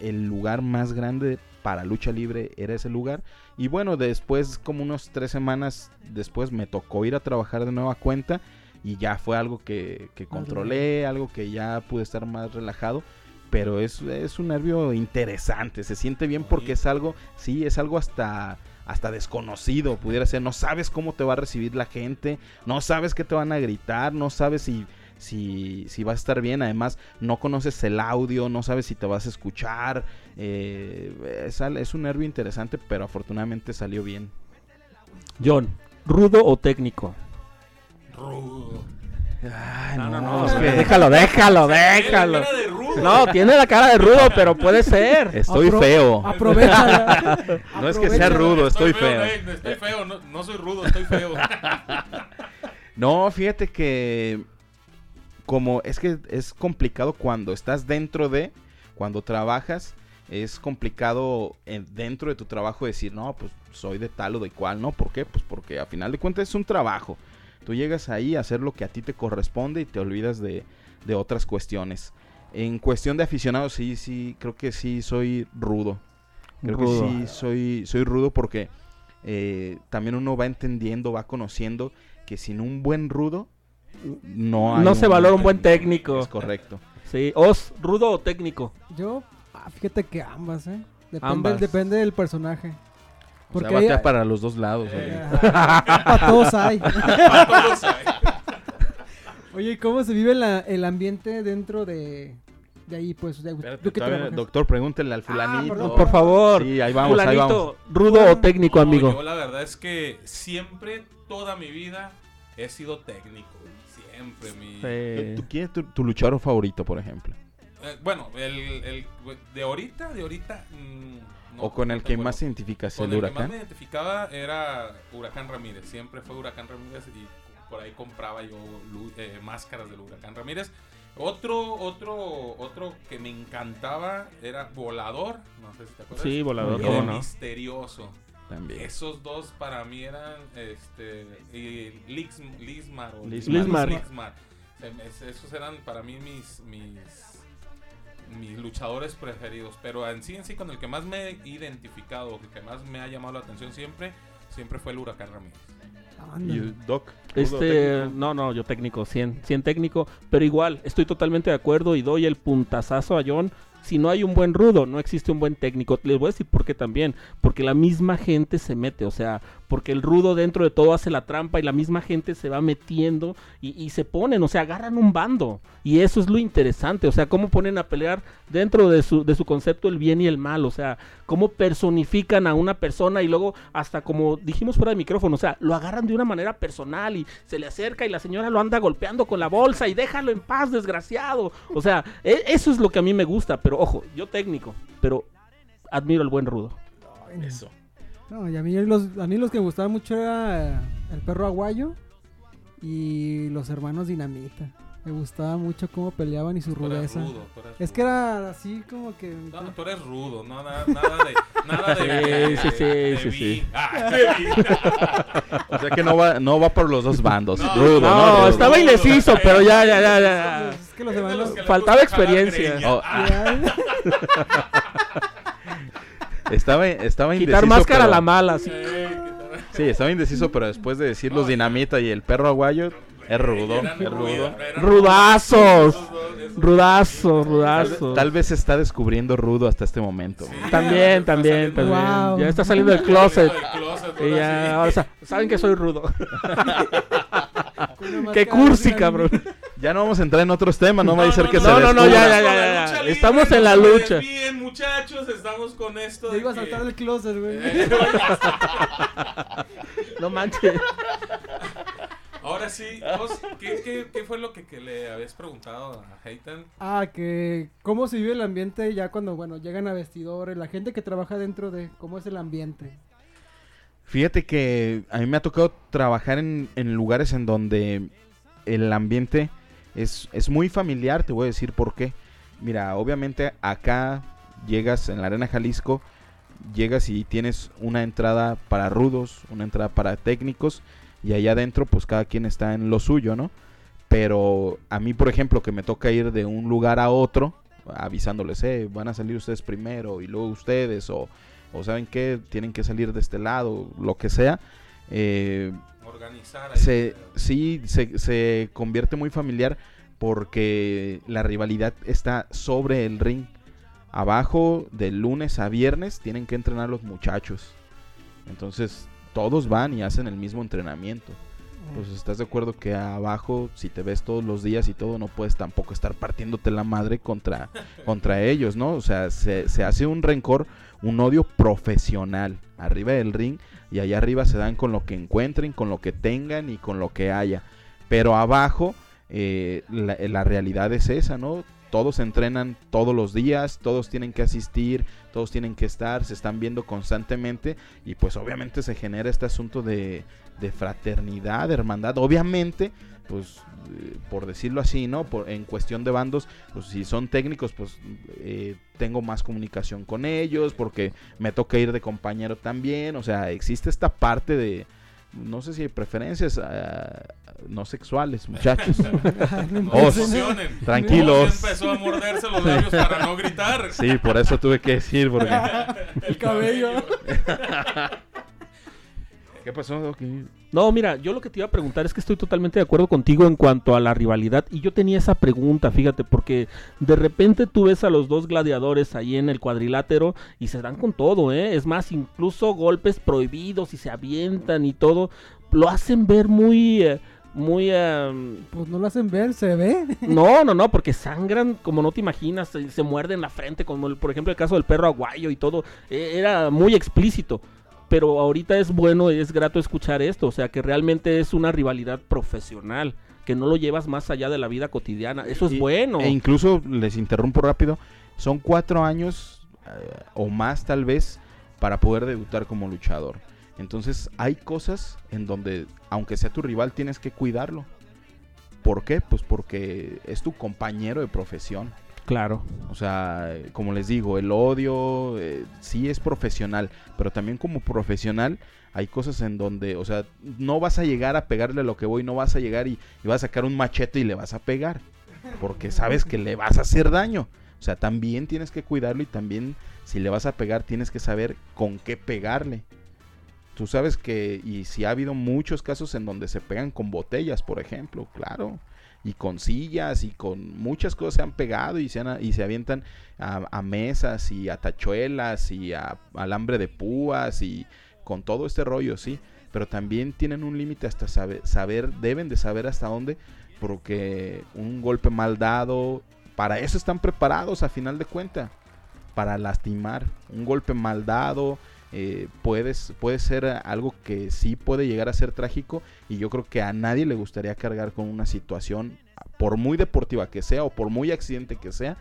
F: el lugar más grande para lucha libre era ese lugar. Y bueno, después, como unos tres semanas después, me tocó ir a trabajar de nueva cuenta y ya fue algo que, que controlé, algo que ya pude estar más relajado. Pero es, es un nervio interesante, se siente bien porque es algo, sí, es algo hasta, hasta desconocido, pudiera ser, no sabes cómo te va a recibir la gente, no sabes qué te van a gritar, no sabes si, si, si vas a estar bien, además no conoces el audio, no sabes si te vas a escuchar, eh, es, es un nervio interesante, pero afortunadamente salió bien.
C: John, ¿rudo o técnico?
A: Rudo.
F: Ay,
C: No, no,
F: no,
C: no,
F: es que
C: déjalo, déjalo,
A: Tiene
C: déjalo.
A: cara de rudo.
C: No, tiene la cara de rudo, pero puede ser.
F: estoy
D: Apro-
F: feo.
D: Aprovecha.
F: No es que sea rudo, estoy feo.
A: eh, estoy feo, no, no soy rudo, estoy feo.
F: No, fíjate que como es que es complicado cuando estás dentro de, cuando trabajas, es complicado en- dentro de tu trabajo decir, no, pues soy de tal o de cual, ¿no? ¿Por qué? Pues porque a final de cuentas es un trabajo. Tú llegas ahí a hacer lo que a ti te corresponde y te olvidas de, de otras cuestiones. En cuestión de aficionados, sí, sí, creo que sí soy rudo. Creo
C: Rudo.
F: que sí soy, soy rudo porque eh, también uno va entendiendo, va conociendo que sin un buen rudo no hay
C: No se valora un buen técnico.
F: Es correcto.
C: Sí, os, rudo o técnico.
D: Yo, ah, fíjate que ambas, ¿eh? Depende,
C: Ambas.
D: depende del personaje.
F: O
D: Porque
F: sea,
D: hay-
F: batea para los dos lados.
A: Eh.
F: oye.
D: para todos hay.
A: Para todos hay.
D: Oye, ¿y ¿cómo se vive la- el ambiente dentro de, de ahí? Pues, de,
F: Espérate,
D: que
F: doctor, pregúntele al fulanito.
D: perdón.
C: Por favor.
F: Sí, ahí vamos, ahí vamos.
C: rudo o técnico,
A: No,
C: amigo.
A: yo la verdad es que siempre, toda mi vida, he sido técnico. Siempre. Mi,
C: Sí.
F: ¿Tú, ¿Quién es tu, tu luchador favorito, por ejemplo?
A: Eh, bueno, el, el- de ahorita, de ahorita. mm, no,
F: o con el que más
A: acuerdo.
F: identificas
A: Con
F: el
A: el que más
F: huracán.
A: me identificaba era Huracán Ramírez. Siempre fue Huracán Ramírez y por ahí compraba yo eh, máscaras del Huracán Ramírez. Otro, otro, otro que me encantaba era Volador. No sé si te acuerdas.
C: Sí, volador,
A: el
C: no.
A: Misterioso.
F: También.
A: Esos dos para mí eran este y Lismar o
F: Lismar.
C: Lismar.
A: Se Esos eran para mí mis mis mis luchadores preferidos, pero en sí en sí con el que más me he identificado, el que más me ha llamado la atención siempre, siempre fue el Huracán Ramírez.
F: ¿Y Doc? ¿Rudo
C: Este,
F: técnico?
C: no, no, yo técnico, 100, 100 técnico, pero igual, estoy totalmente de acuerdo y doy el puntazazo a John. Si no hay un buen rudo, no existe un buen técnico. Les voy a decir por qué también. Porque la misma gente se mete, o sea, porque el rudo dentro de todo hace la trampa y la misma gente se va metiendo y, se ponen, o sea, agarran un bando. Y eso es lo interesante, o sea, cómo ponen a pelear dentro de su, de su concepto el bien y el mal, o sea, cómo personifican a una persona y luego hasta como dijimos fuera de micrófono, o sea, lo agarran de una manera personal y se le acerca y la señora lo anda golpeando con la bolsa y déjalo en paz, desgraciado. O sea, e- eso es lo que a mí me gusta, pero ojo, yo técnico, pero admiro al buen rudo.
F: Eso.
D: No, y a mí los, a mí los que me gustaban mucho era el perro aguayo y los hermanos dinamita. Me gustaba mucho cómo peleaban y su
A: Tú eres
D: rudeza.
A: rudo, tú eres
D: Es que era así como que...
A: No, no, tú eres rudo, no, nada, nada de. Nada de.
C: Sí, sí, sí,
A: de
C: sí.
A: Ah.
F: O sea que no va, no va por los dos bandos.
A: No,
F: Rudo,
C: No,
F: ¿no? Rudo.
C: estaba indeciso, pero ya, ya, ya, ya.
D: Es que los
A: Es de
D: hermanos...
A: los que le
C: Faltaba experiencia.
F: Oh,
A: Ah,
F: Estaba, estaba indeciso.
C: Quitar máscara a la mala, sí.
F: Sí, estaba indeciso, pero después de decir los dinamita y el perro aguayo, es rudo, es rudo.
C: Rudazos. Rudazo,
F: Tal,
C: rudazo.
F: tal vez se está descubriendo rudo hasta este momento.
A: Sí,
C: También, también, también.
D: Wow.
C: Ya está saliendo del closet.
A: Del closet,
C: Y ya, ahora sa- saben que soy rudo. Qué cursi, cabrón.
F: Ya no vamos a entrar en otros temas, no, va a ser que
C: no,
F: se
C: no, no,
F: descubra.
C: ya, ya, ya, Estamos en la
A: no
C: lucha.
A: desvíen, muchachos, estamos con esto. De
D: iba a
A: que-
D: saltar del closet, güey.
C: No manches.
A: Ahora sí, vos, ¿qué, qué, qué fue lo que, que le habías preguntado a Heitan?
D: Ah, que cómo se vive el ambiente ya cuando, bueno, llegan a vestidores, la gente que trabaja dentro de cómo es el ambiente.
F: Fíjate que a mí me ha tocado trabajar en, en lugares en donde el ambiente es, es muy familiar, te voy a decir por qué. Mira, obviamente acá llegas en la Arena Jalisco, llegas y tienes una entrada para rudos, una entrada para técnicos, y allá adentro pues cada quien está en lo suyo, ¿no? Pero a mí, por ejemplo, que me toca ir de un lugar a otro, avisándoles, eh, van a salir ustedes primero y luego ustedes, o, o saben qué, tienen que salir de este lado, lo que sea. eh,
A: Organizar ahí.
F: se, sí, se, se convierte muy familiar porque la rivalidad está sobre el ring. Abajo, de lunes a viernes, tienen que entrenar los muchachos. Entonces, todos van y hacen el mismo entrenamiento. Pues estás de acuerdo que abajo, si te ves todos los días y todo, no puedes tampoco estar partiéndote la madre contra, contra ellos, ¿no? O sea, se, se hace un rencor, un odio profesional arriba del ring y allá arriba se dan con lo que encuentren, con lo que tengan y con lo que haya. Pero abajo, eh, la, la realidad es esa, ¿no? Todos entrenan todos los días, todos tienen que asistir, todos tienen que estar, se están viendo constantemente y pues obviamente se genera este asunto de, fraternidad, de hermandad. Obviamente, pues eh, por decirlo así, ¿no? Por, en cuestión de bandos, pues si son técnicos, pues eh, tengo más comunicación con ellos porque me toca ir de compañero también. O sea, existe esta parte de, no sé si hay preferencias, ah, no sexuales, muchachos.
D: No.
F: Tranquilos.
A: Os empezó a morderse los labios para no gritar.
F: Sí, por eso tuve que decir, porque...
A: El
D: cabello.
F: ¿Qué pasó, Doc?
C: No, mira, yo lo que te iba a preguntar es que estoy totalmente de acuerdo contigo en cuanto a la rivalidad. Y yo tenía esa pregunta, fíjate, porque de repente tú ves a los dos gladiadores ahí en el cuadrilátero y se dan con todo, ¿eh? Es más, incluso golpes prohibidos y se avientan y todo. Lo hacen ver muy... eh, muy... eh,
D: Pues no lo hacen ver, se ve.
C: no, no, no, porque sangran como no te imaginas, se, se muerden la frente, como el- por ejemplo el caso del perro aguayo y todo, eh, era muy explícito. Pero ahorita es bueno, es grato escuchar esto, o sea que realmente es una rivalidad profesional, que no lo llevas más allá de la vida cotidiana, eso es
F: Y-
C: bueno.
F: E incluso, les interrumpo rápido, son cuatro años eh, o más tal vez para poder debutar como luchador. Entonces hay cosas en donde, aunque sea tu rival, tienes que cuidarlo. ¿Por qué? Pues porque es tu compañero de profesión.
C: Claro.
F: O sea, como les digo, el odio eh, sí es profesional, pero también como profesional hay cosas en donde, o sea, no vas a llegar a pegarle a lo que voy, no vas a llegar y, y vas a sacar un machete y le vas a pegar, porque sabes que le vas a hacer daño. O sea, también tienes que cuidarlo y también si le vas a pegar tienes que saber con qué pegarle. Tú sabes que, y si ha habido muchos casos en donde se pegan con botellas, por ejemplo, claro y con sillas y con muchas cosas se han pegado y se, han- y se avientan a, a mesas y a tachuelas y a alambre de púas y con todo este rollo, sí. Pero también tienen un límite hasta saber, saber, deben de saber hasta dónde, porque un golpe mal dado, para eso están preparados a final de cuenta, para lastimar. Un golpe mal dado eh, puedes, puede ser algo que sí puede llegar a ser trágico y yo creo que a nadie le gustaría cargar con una situación, por muy deportiva que sea o por muy accidente que sea,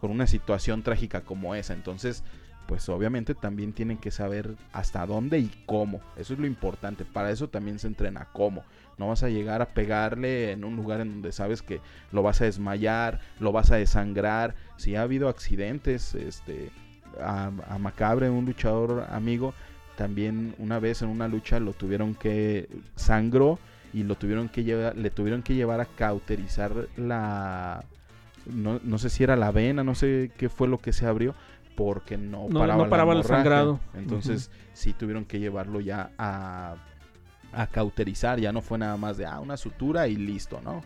F: con una situación trágica como esa. Entonces, pues obviamente también tienen que saber hasta dónde y cómo. Eso es lo importante. Para eso también se entrena cómo. No vas a llegar a pegarle en un lugar en donde sabes que lo vas a desmayar, lo vas a desangrar. Si ha habido accidentes, este, a, a Macabre, un luchador amigo, también una vez en una lucha lo tuvieron que sangró y lo tuvieron que llevar, le tuvieron que llevar a cauterizar la no, no sé si era la vena, no sé qué fue lo que se abrió porque no,
C: No-
F: paraba,
C: no paraba el sangrado.
F: Entonces sí tuvieron que llevarlo ya a, a cauterizar, ya no fue nada más de ah, una sutura y listo, ¿no?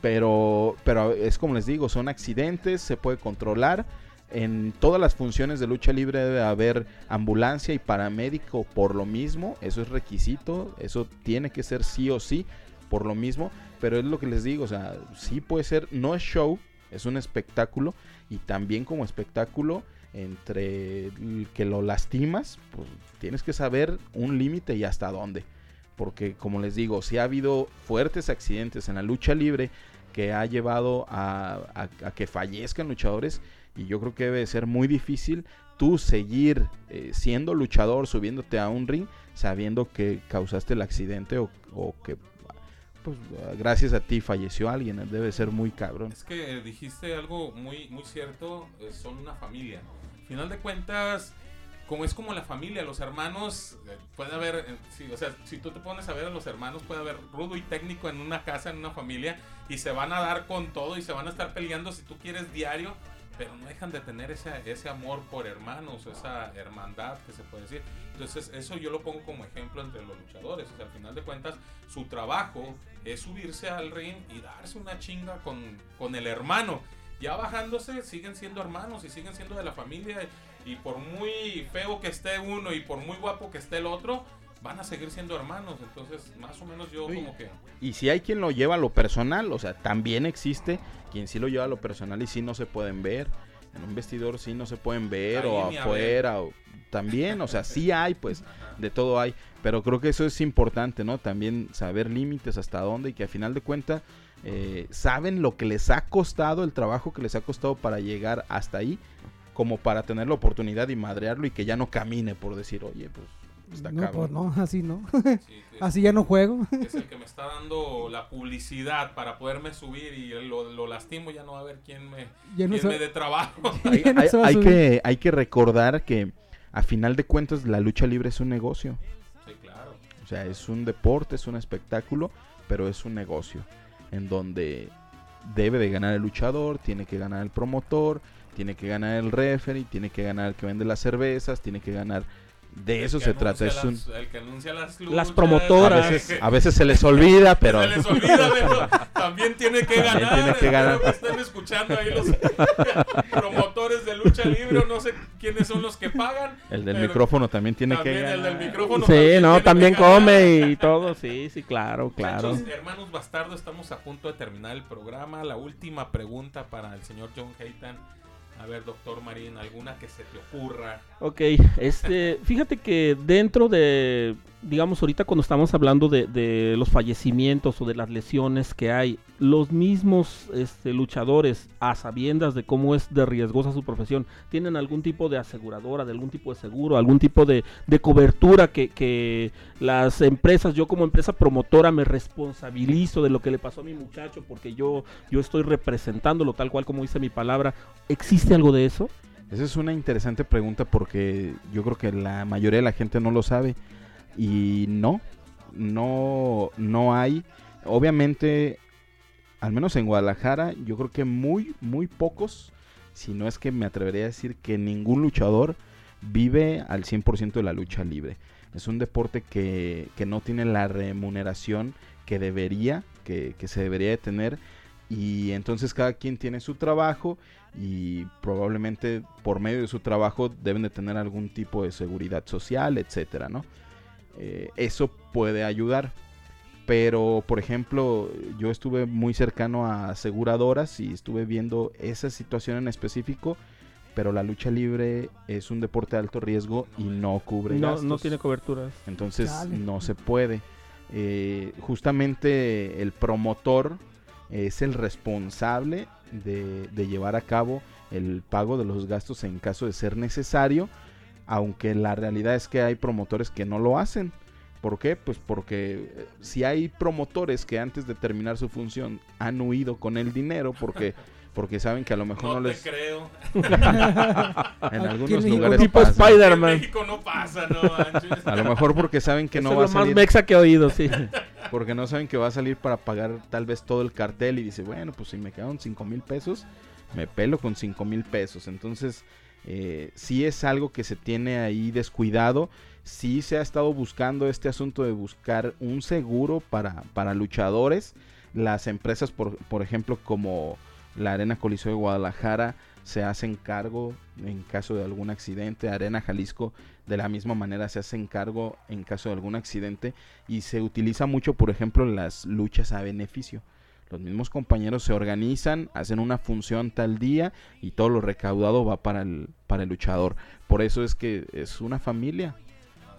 F: Pero, pero es como les digo, son accidentes, se puede controlar. En todas las funciones de lucha libre debe haber ambulancia y paramédico por lo mismo. Eso es requisito, eso tiene que ser sí o sí por lo mismo. Pero es lo que les digo, o sea, sí puede ser, no es show, es un espectáculo. Y también como espectáculo, entre que lo lastimas, pues tienes que saber un límite y hasta dónde. Porque como les digo, si ha habido fuertes accidentes en la lucha libre que ha llevado a que fallezcan luchadores y yo creo que debe de ser muy difícil tú seguir eh, siendo luchador, subiéndote a un ring, sabiendo que causaste el accidente o, que pues gracias a ti falleció alguien, debe ser muy cabrón.
A: Es que eh, dijiste algo muy, muy cierto, eh, son una familia. Al final de cuentas, como es como la familia, los hermanos, puede haber, sí, o sea, si tú te pones a ver a los hermanos, puede haber rudo y técnico en una casa, en una familia, y se van a dar con todo y se van a estar peleando si tú quieres diario, pero no dejan de tener ese, ese amor por hermanos, esa hermandad que se puede decir. Entonces, eso yo lo pongo como ejemplo entre los luchadores. O sea, al final de cuentas, su trabajo es subirse al ring y darse una chinga con, con el hermano. Ya bajándose, siguen siendo hermanos y siguen siendo de la familia. Y por muy feo que esté uno y por muy guapo que esté el otro, van a seguir siendo hermanos. Entonces, más o menos yo como que...
F: Y si hay quien lo lleva a lo personal, o sea, también existe quien sí lo lleva a lo personal y sí no se pueden ver. En un vestidor sí no se pueden ver
A: Ahí
F: o afuera o también, o sea, sí hay, pues, de todo hay. Pero creo que eso es importante, ¿no? También saber límites hasta dónde y que a final de cuentas eh, saben lo que les ha costado, el trabajo que les ha costado para llegar hasta ahí, como para tener la oportunidad y madrearlo y que ya no camine por decir, oye, pues, está
D: No,
F: cabrón.
D: pues no, así no.
A: sí,
D: Así ya no juego.
A: es el que me está dando la publicidad para poderme subir y lo, lo lastimo, ya no va a haber quién me,
D: Ya no
A: quién
D: sa-
A: me dé trabajo.
F: hay, que, hay que recordar que a final de cuentas la lucha libre es un negocio.
A: sí, claro.
F: O sea, es un deporte, es un espectáculo pero es un negocio en donde debe de ganar el luchador, tiene que ganar el promotor, tiene que ganar el referee, tiene que ganar el que vende las cervezas, tiene que ganar... De
A: El
F: eso se trata.
A: anuncia
F: Es un,
A: las- el que anuncia las,
C: Las
A: luchas,
C: promotoras.
F: a, veces, a veces se les olvida, pero...
A: Se les olvida, pero también tiene que
F: También
A: ganar.
F: tiene que ganar.
A: Que estén escuchando ahí los promotores de lucha libre, no sé quiénes son los que pagan.
F: El del micrófono también tiene
A: también
F: que
A: el
F: ganar.
A: del micrófono.
C: Sí, no, también
A: que ganar.
C: come y todo, sí, sí, claro, claro.
A: Hermanos bastardo, estamos a punto de terminar el programa. La última pregunta para el señor John Haytan. A ver, doctor Marín, ¿alguna que se te ocurra?
C: Ok, este, fíjate que dentro de, digamos, ahorita cuando estamos hablando de, los fallecimientos o de las lesiones que hay, los mismos este, luchadores, a sabiendas de cómo es de riesgosa su profesión, tienen algún tipo de aseguradora, de algún tipo de seguro, algún tipo de, de cobertura que, que las empresas, yo como empresa promotora me responsabilizo de lo que le pasó a mi muchacho porque yo, yo estoy representándolo tal cual como dice mi palabra. ¿Existe algo de eso?
F: Esa es una interesante pregunta porque yo creo que la mayoría de la gente no lo sabe. Y no, no, no hay. Obviamente, al menos en Guadalajara, yo creo que muy, muy pocos, si no es que me atrevería a decir que ningún luchador vive al 100% de la lucha libre. Es un deporte que, que no tiene la remuneración que debería, que, que se debería de tener. Y entonces cada quien tiene su trabajo y probablemente por medio de su trabajo deben de tener algún tipo de seguridad social, etcétera, ¿no? Eh, eso puede ayudar. Pero, por ejemplo, yo estuve muy cercano a aseguradoras y estuve viendo esa situación en específico, pero la lucha libre es un deporte de alto riesgo y no cubre
C: No,
F: gastos.
C: no tiene coberturas.
F: Entonces no se puede. Eh, justamente el promotor es el responsable de, de llevar a cabo el pago de los gastos en caso de ser necesario, aunque la realidad es que hay promotores que no lo hacen. ¿Por qué? Pues porque eh, si hay promotores que antes de terminar su función han huido con el dinero porque, porque saben que a lo mejor
A: No,
F: no,
A: te
F: les...
A: creo.
F: En algunos
D: en
F: lugares
C: tipo
F: pasa.
C: Spider-Man.
A: En México no pasa, no manches.
F: A lo mejor porque saben que
C: Eso
F: no
C: es
F: va a
C: lo más
F: salir...
C: mexa que he oído, sí.
F: Porque no saben que va a salir para pagar tal vez todo el cartel y dice, bueno, pues si me quedaron 5 mil pesos, me pelo con 5 mil pesos. Entonces, eh, sí es algo que se tiene ahí descuidado. Sí se ha estado buscando este asunto de buscar un seguro para, para luchadores. Las empresas, por, por ejemplo, como la Arena Coliseo de Guadalajara, se hacen cargo en caso de algún accidente. Arena Jalisco, de la misma manera, se hacen cargo en caso de algún accidente y se utiliza mucho, por ejemplo, las luchas a beneficio. Los mismos compañeros se organizan, hacen una función tal día y todo lo recaudado va para el, para el luchador. Por eso es que es una familia.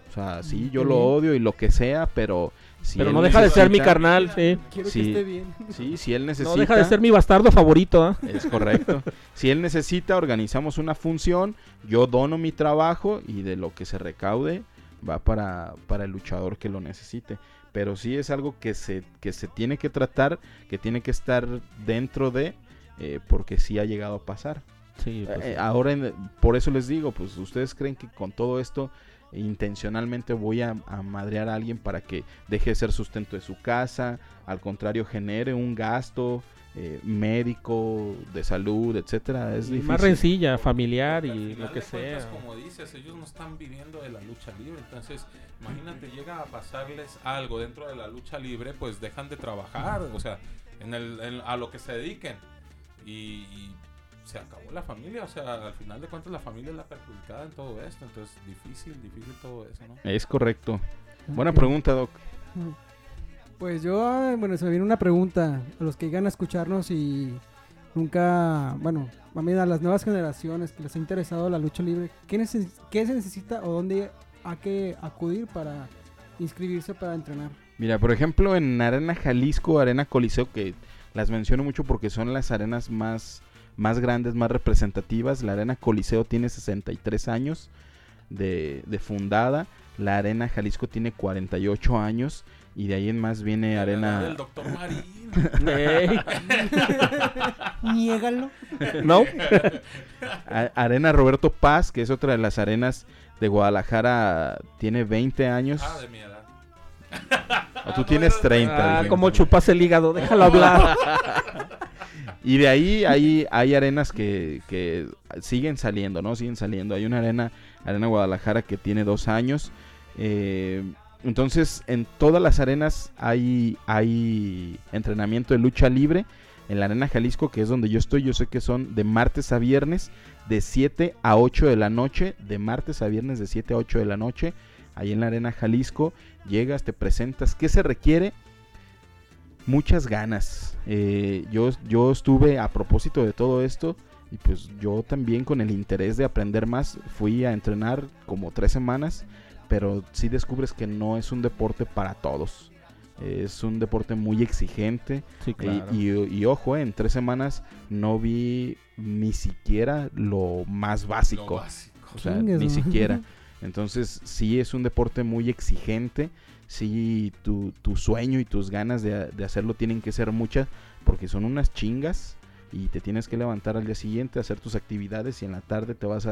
F: O sea, sí, yo
D: Qué
F: lo odio y lo que sea, pero si
C: Pero no deja de ser mi carnal, sí.
D: Quiero
F: Sí.
D: que esté bien.
F: Sí, si él necesita.
C: No deja de ser mi bastardo favorito, ¿ah?
F: Es correcto. si él necesita, organizamos una función, yo dono mi trabajo y de lo que se recaude va para, para el luchador que lo necesite. Pero sí es algo que se, que se tiene que tratar, que tiene que estar dentro de, eh, porque sí ha llegado a pasar.
C: Sí, pues,
F: Eh, ahora, en- por eso les digo, pues ustedes creen que con todo esto intencionalmente voy a, a madrear a alguien para que deje de ser sustento de su casa, al contrario genere un gasto eh, médico, de salud, etcétera. Es
C: y
F: difícil.
C: más rencilla, familiar y lo que
A: cuentas,
C: sea.
A: Como dices, ellos no están viviendo de la lucha libre. Entonces, imagínate, llega a pasarles algo dentro de la lucha libre, pues dejan de trabajar, o sea, en el, en- a lo que se dediquen. Y, y se acabó la familia, o sea, al final de cuentas la familia es la perjudicada en todo esto. Entonces, difícil, difícil todo eso, ¿no?
F: Es correcto. Buena pregunta, Doc.
D: Pues yo, bueno, se me viene una pregunta a los que llegan a escucharnos y nunca, bueno, a mí a las nuevas generaciones que les ha interesado la lucha libre, ¿qué, neces- qué se necesita o dónde hay que acudir para inscribirse para entrenar?
F: Mira, por ejemplo, en Arena Jalisco, Arena Coliseo, que las menciono mucho porque son las arenas más, más grandes, más representativas. La Arena Coliseo tiene 63 años de, de fundada. La Arena Jalisco tiene 48 años. Y de ahí en más viene Arena...
A: El doctor Marín.
D: Niégalo.
C: ¿No?
F: A- Arena Roberto Paz, que es otra de las arenas de Guadalajara, tiene 20 años.
A: Ah, de mi edad.
F: O tú tienes 30.
C: Ah, como chupas el hígado, déjalo hablar.
F: Y de ahí hay, hay arenas que, que siguen saliendo, ¿no? Siguen saliendo. Hay una arena, Arena Guadalajara, que tiene dos años. Eh, entonces, en todas las arenas hay, hay entrenamiento de lucha libre. En la Arena Jalisco, que es donde yo estoy, yo sé que son de martes a viernes, de 7 a 8 de la noche. De martes a viernes, de 7 a 8 de la noche. Ahí en la Arena Jalisco, llegas, te presentas. ¿Qué se requiere? Muchas ganas. Eh, yo, yo estuve a propósito de todo esto y pues yo también con el interés de aprender más fui a entrenar como tres semanas, pero sí descubres que no es un deporte para todos. Es un deporte muy exigente
C: Sí,
F: y, y- y ojo, eh, en tres semanas no vi ni siquiera lo más
A: Lo
F: básico.
A: básico.
F: O sea, ni siquiera. Entonces, sí es un deporte muy exigente. Sí, tu, tu sueño y tus ganas de, de hacerlo tienen que ser muchas porque son unas chingas y te tienes que levantar al día siguiente, hacer tus actividades y en la tarde te vas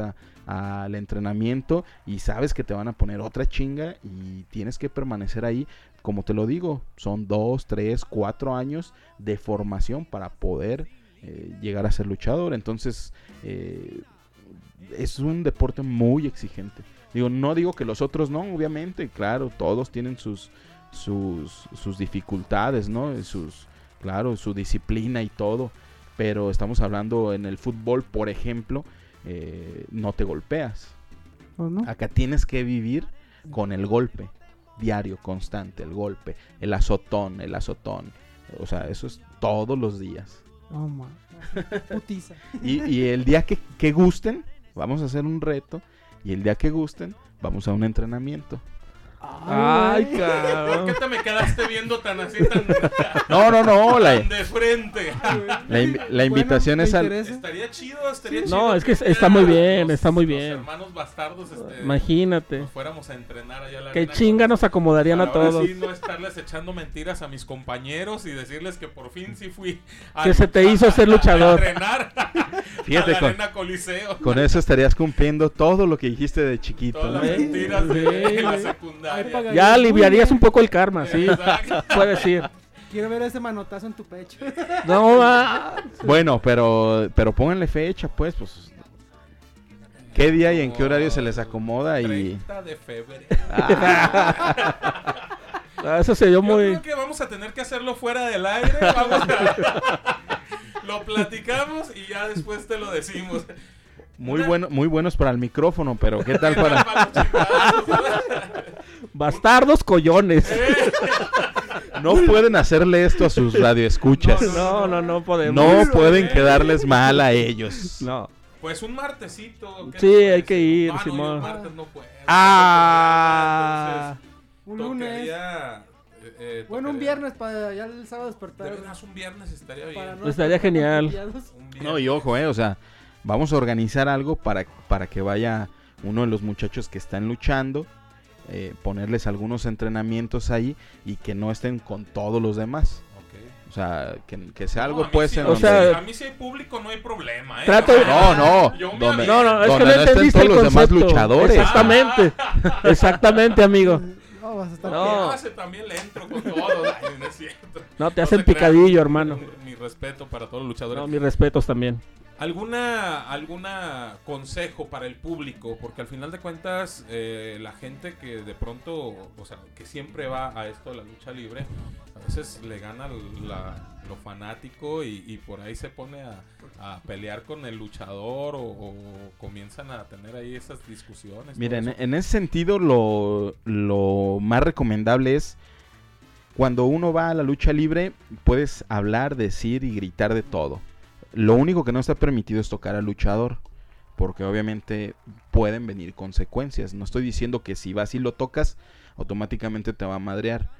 F: al entrenamiento y sabes que te van a poner otra chinga y tienes que permanecer ahí. Como te lo digo, son dos, tres, cuatro años de formación para poder eh, llegar a ser luchador. Entonces, eh, es un deporte muy exigente. Digo, no digo que los otros no, obviamente, claro, todos tienen sus sus, sus dificultades, ¿no? Sus, claro, su disciplina y todo. Pero estamos hablando en el fútbol, por ejemplo, eh, no te golpeas. Acá tienes que vivir con el golpe, diario, constante, el golpe, el azotón, el azotón. O sea, eso es todos los días.
D: Putiza.
F: Y, y el día que, que gusten, vamos a hacer un reto. Y el día que gusten, vamos a un entrenamiento.
C: Ay,
D: güey.
A: ¿Por
C: cabrón.
A: qué te me quedaste viendo tan así, tan,
F: No, no, no. La,
A: tan de frente?
F: la invi- la invitación
D: Bueno,
F: es
D: ¿te
F: al.
D: interesa?
A: Estaría chido, estaría chido.
C: No, es que está muy bien,
A: los-
C: está muy
A: los
C: bien.
A: hermanos bastardos, este,
C: Imagínate.
A: nos fuéramos a entrenar allá a la
C: Qué
A: arena
C: chinga nos acomodarían a todos.
A: sí no estarles echando mentiras a mis compañeros y decirles que por fin sí fui a-
C: Que se te hizo ser luchador.
A: A entrenar
F: Fíjate,
A: a la
F: con-
A: arena Coliseo.
F: Con eso estarías cumpliendo todo lo que dijiste de chiquito.
A: Todas
F: ¿no?
A: las mentiras de,
C: Sí.
A: la secundaria.
C: Ya aliviarías un poco el karma, sí.
A: Exacto.
C: Puedes ir.
D: Quiero ver ese manotazo en tu pecho.
C: No.
F: Bueno, pero, pero pónganle fecha, pues, pues. ¿Qué día y en qué horario se les acomoda? Y
A: 30 de febrero.
C: Ah, Eso se dio
A: Yo
C: muy.
A: creo que vamos a tener que hacerlo fuera del aire. Vamos a... lo platicamos y ya después te lo decimos.
F: muy bueno, muy buenos para el micrófono, pero ¿qué tal para?
C: Bastardos collones.
F: No pueden hacerle esto a sus radioescuchas.
C: No, no, no podemos.
F: No pueden quedarles mal a ellos.
C: No.
A: Pues un martesito. ¿qué
C: Sí, hay que ir,
A: Ah, no, yo martes no puedo.
C: Ah.
D: Un
A: Entonces,
D: lunes.
A: tocaría, eh, eh,
D: Bueno, un viernes para ya el sábado
A: De
D: despertar.
A: veras, un viernes estaría bien.
D: No
C: Pues estaría genial.
D: atrofiados.
A: Un viernes.
F: No, y ojo, eh, o sea, vamos a organizar algo para, para que vaya uno de los muchachos que están luchando, eh, ponerles algunos entrenamientos ahí y que no estén con todos los demás. O sea, que, que sea
A: No,
F: algo
A: mí
F: pues
A: sí-
F: en
C: O
F: donde-
C: sea,
A: a mí si hay público no hay problema, ¿eh?
C: Trato-
F: No, no, donde-
C: No, no, es que no
F: no
C: entendiste el
F: todos los demás
C: concepto.
F: luchadores.
C: Exactamente. Exactamente, amigo.
D: No, vas a estar
C: No.
A: No, ese también le entro con todo. Ay, no es cierto.
C: No, te
A: No
C: hacen
A: crean.
C: picadillo, hermano.
A: Mi respeto para todos los luchadores.
C: No, mis respetos también.
A: ¿Alguna, alguna consejo para el público? Porque al final de cuentas, eh, la gente que de pronto, o sea, que siempre va a esto de la lucha libre, a veces le gana la- lo fanático y, y por ahí se pone a, a pelear con el luchador o, o comienzan a tener ahí esas discusiones.
F: Mira, en,
A: todo eso.
F: en ese sentido lo, lo más recomendable es cuando uno va a la lucha libre, puedes hablar, decir y gritar de todo. Lo único que no está permitido es tocar al luchador, porque obviamente pueden venir consecuencias. No estoy diciendo que si vas y lo tocas, automáticamente te va a madrear.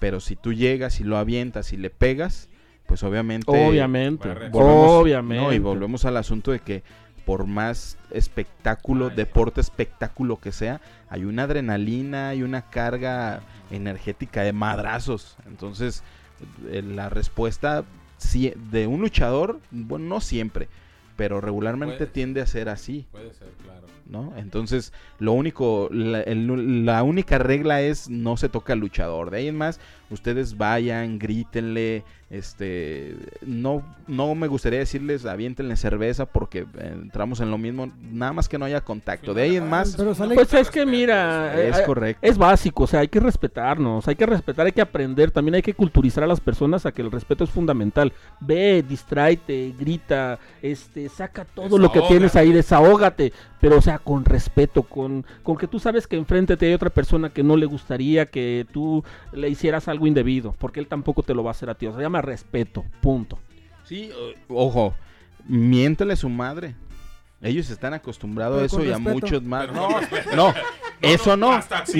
F: Pero si tú llegas y lo avientas y le pegas, pues obviamente...
C: Obviamente.
F: Volvemos-
C: Obviamente.
F: no, y volvemos al asunto de que por más espectáculo,
A: Ay.
F: deporte espectáculo que sea, hay una adrenalina, hay una carga energética de madrazos. Entonces, eh, la respuesta sí- de un luchador, bueno, no siempre, pero regularmente
A: Puede.
F: tiende a ser así.
A: Puede ser, claro.
F: ¿no? Entonces, lo único, la, el- la única regla es no se toca al luchador. De ahí en más, ustedes vayan, grítenle, este, no, no me gustaría decirles aviéntenle cerveza porque eh, entramos en lo mismo, nada más que no haya contacto. De ahí en más,
D: Pero sale
C: Pues es que mira,
F: es
C: eh,
F: correcto.
C: es básico, o sea, hay que respetarnos, hay que respetar, hay que aprender, también hay que culturizar a las personas a que el respeto es fundamental. Ve, distráete, grita, este, saca todo lo que tienes ahí, desahógate, pero o sea, con respeto, con, con que tú sabes que enfrente te hay otra persona que no le gustaría que tú le hicieras algo indebido, porque él tampoco te lo va a hacer a ti, o sea, se llama respeto, punto.
F: Sí, ojo, miéntele su madre. Ellos están acostumbrados a eso y a muchos más.
A: Pero
F: No,
A: respeto.
F: no, eso no.
C: No,
F: Sí.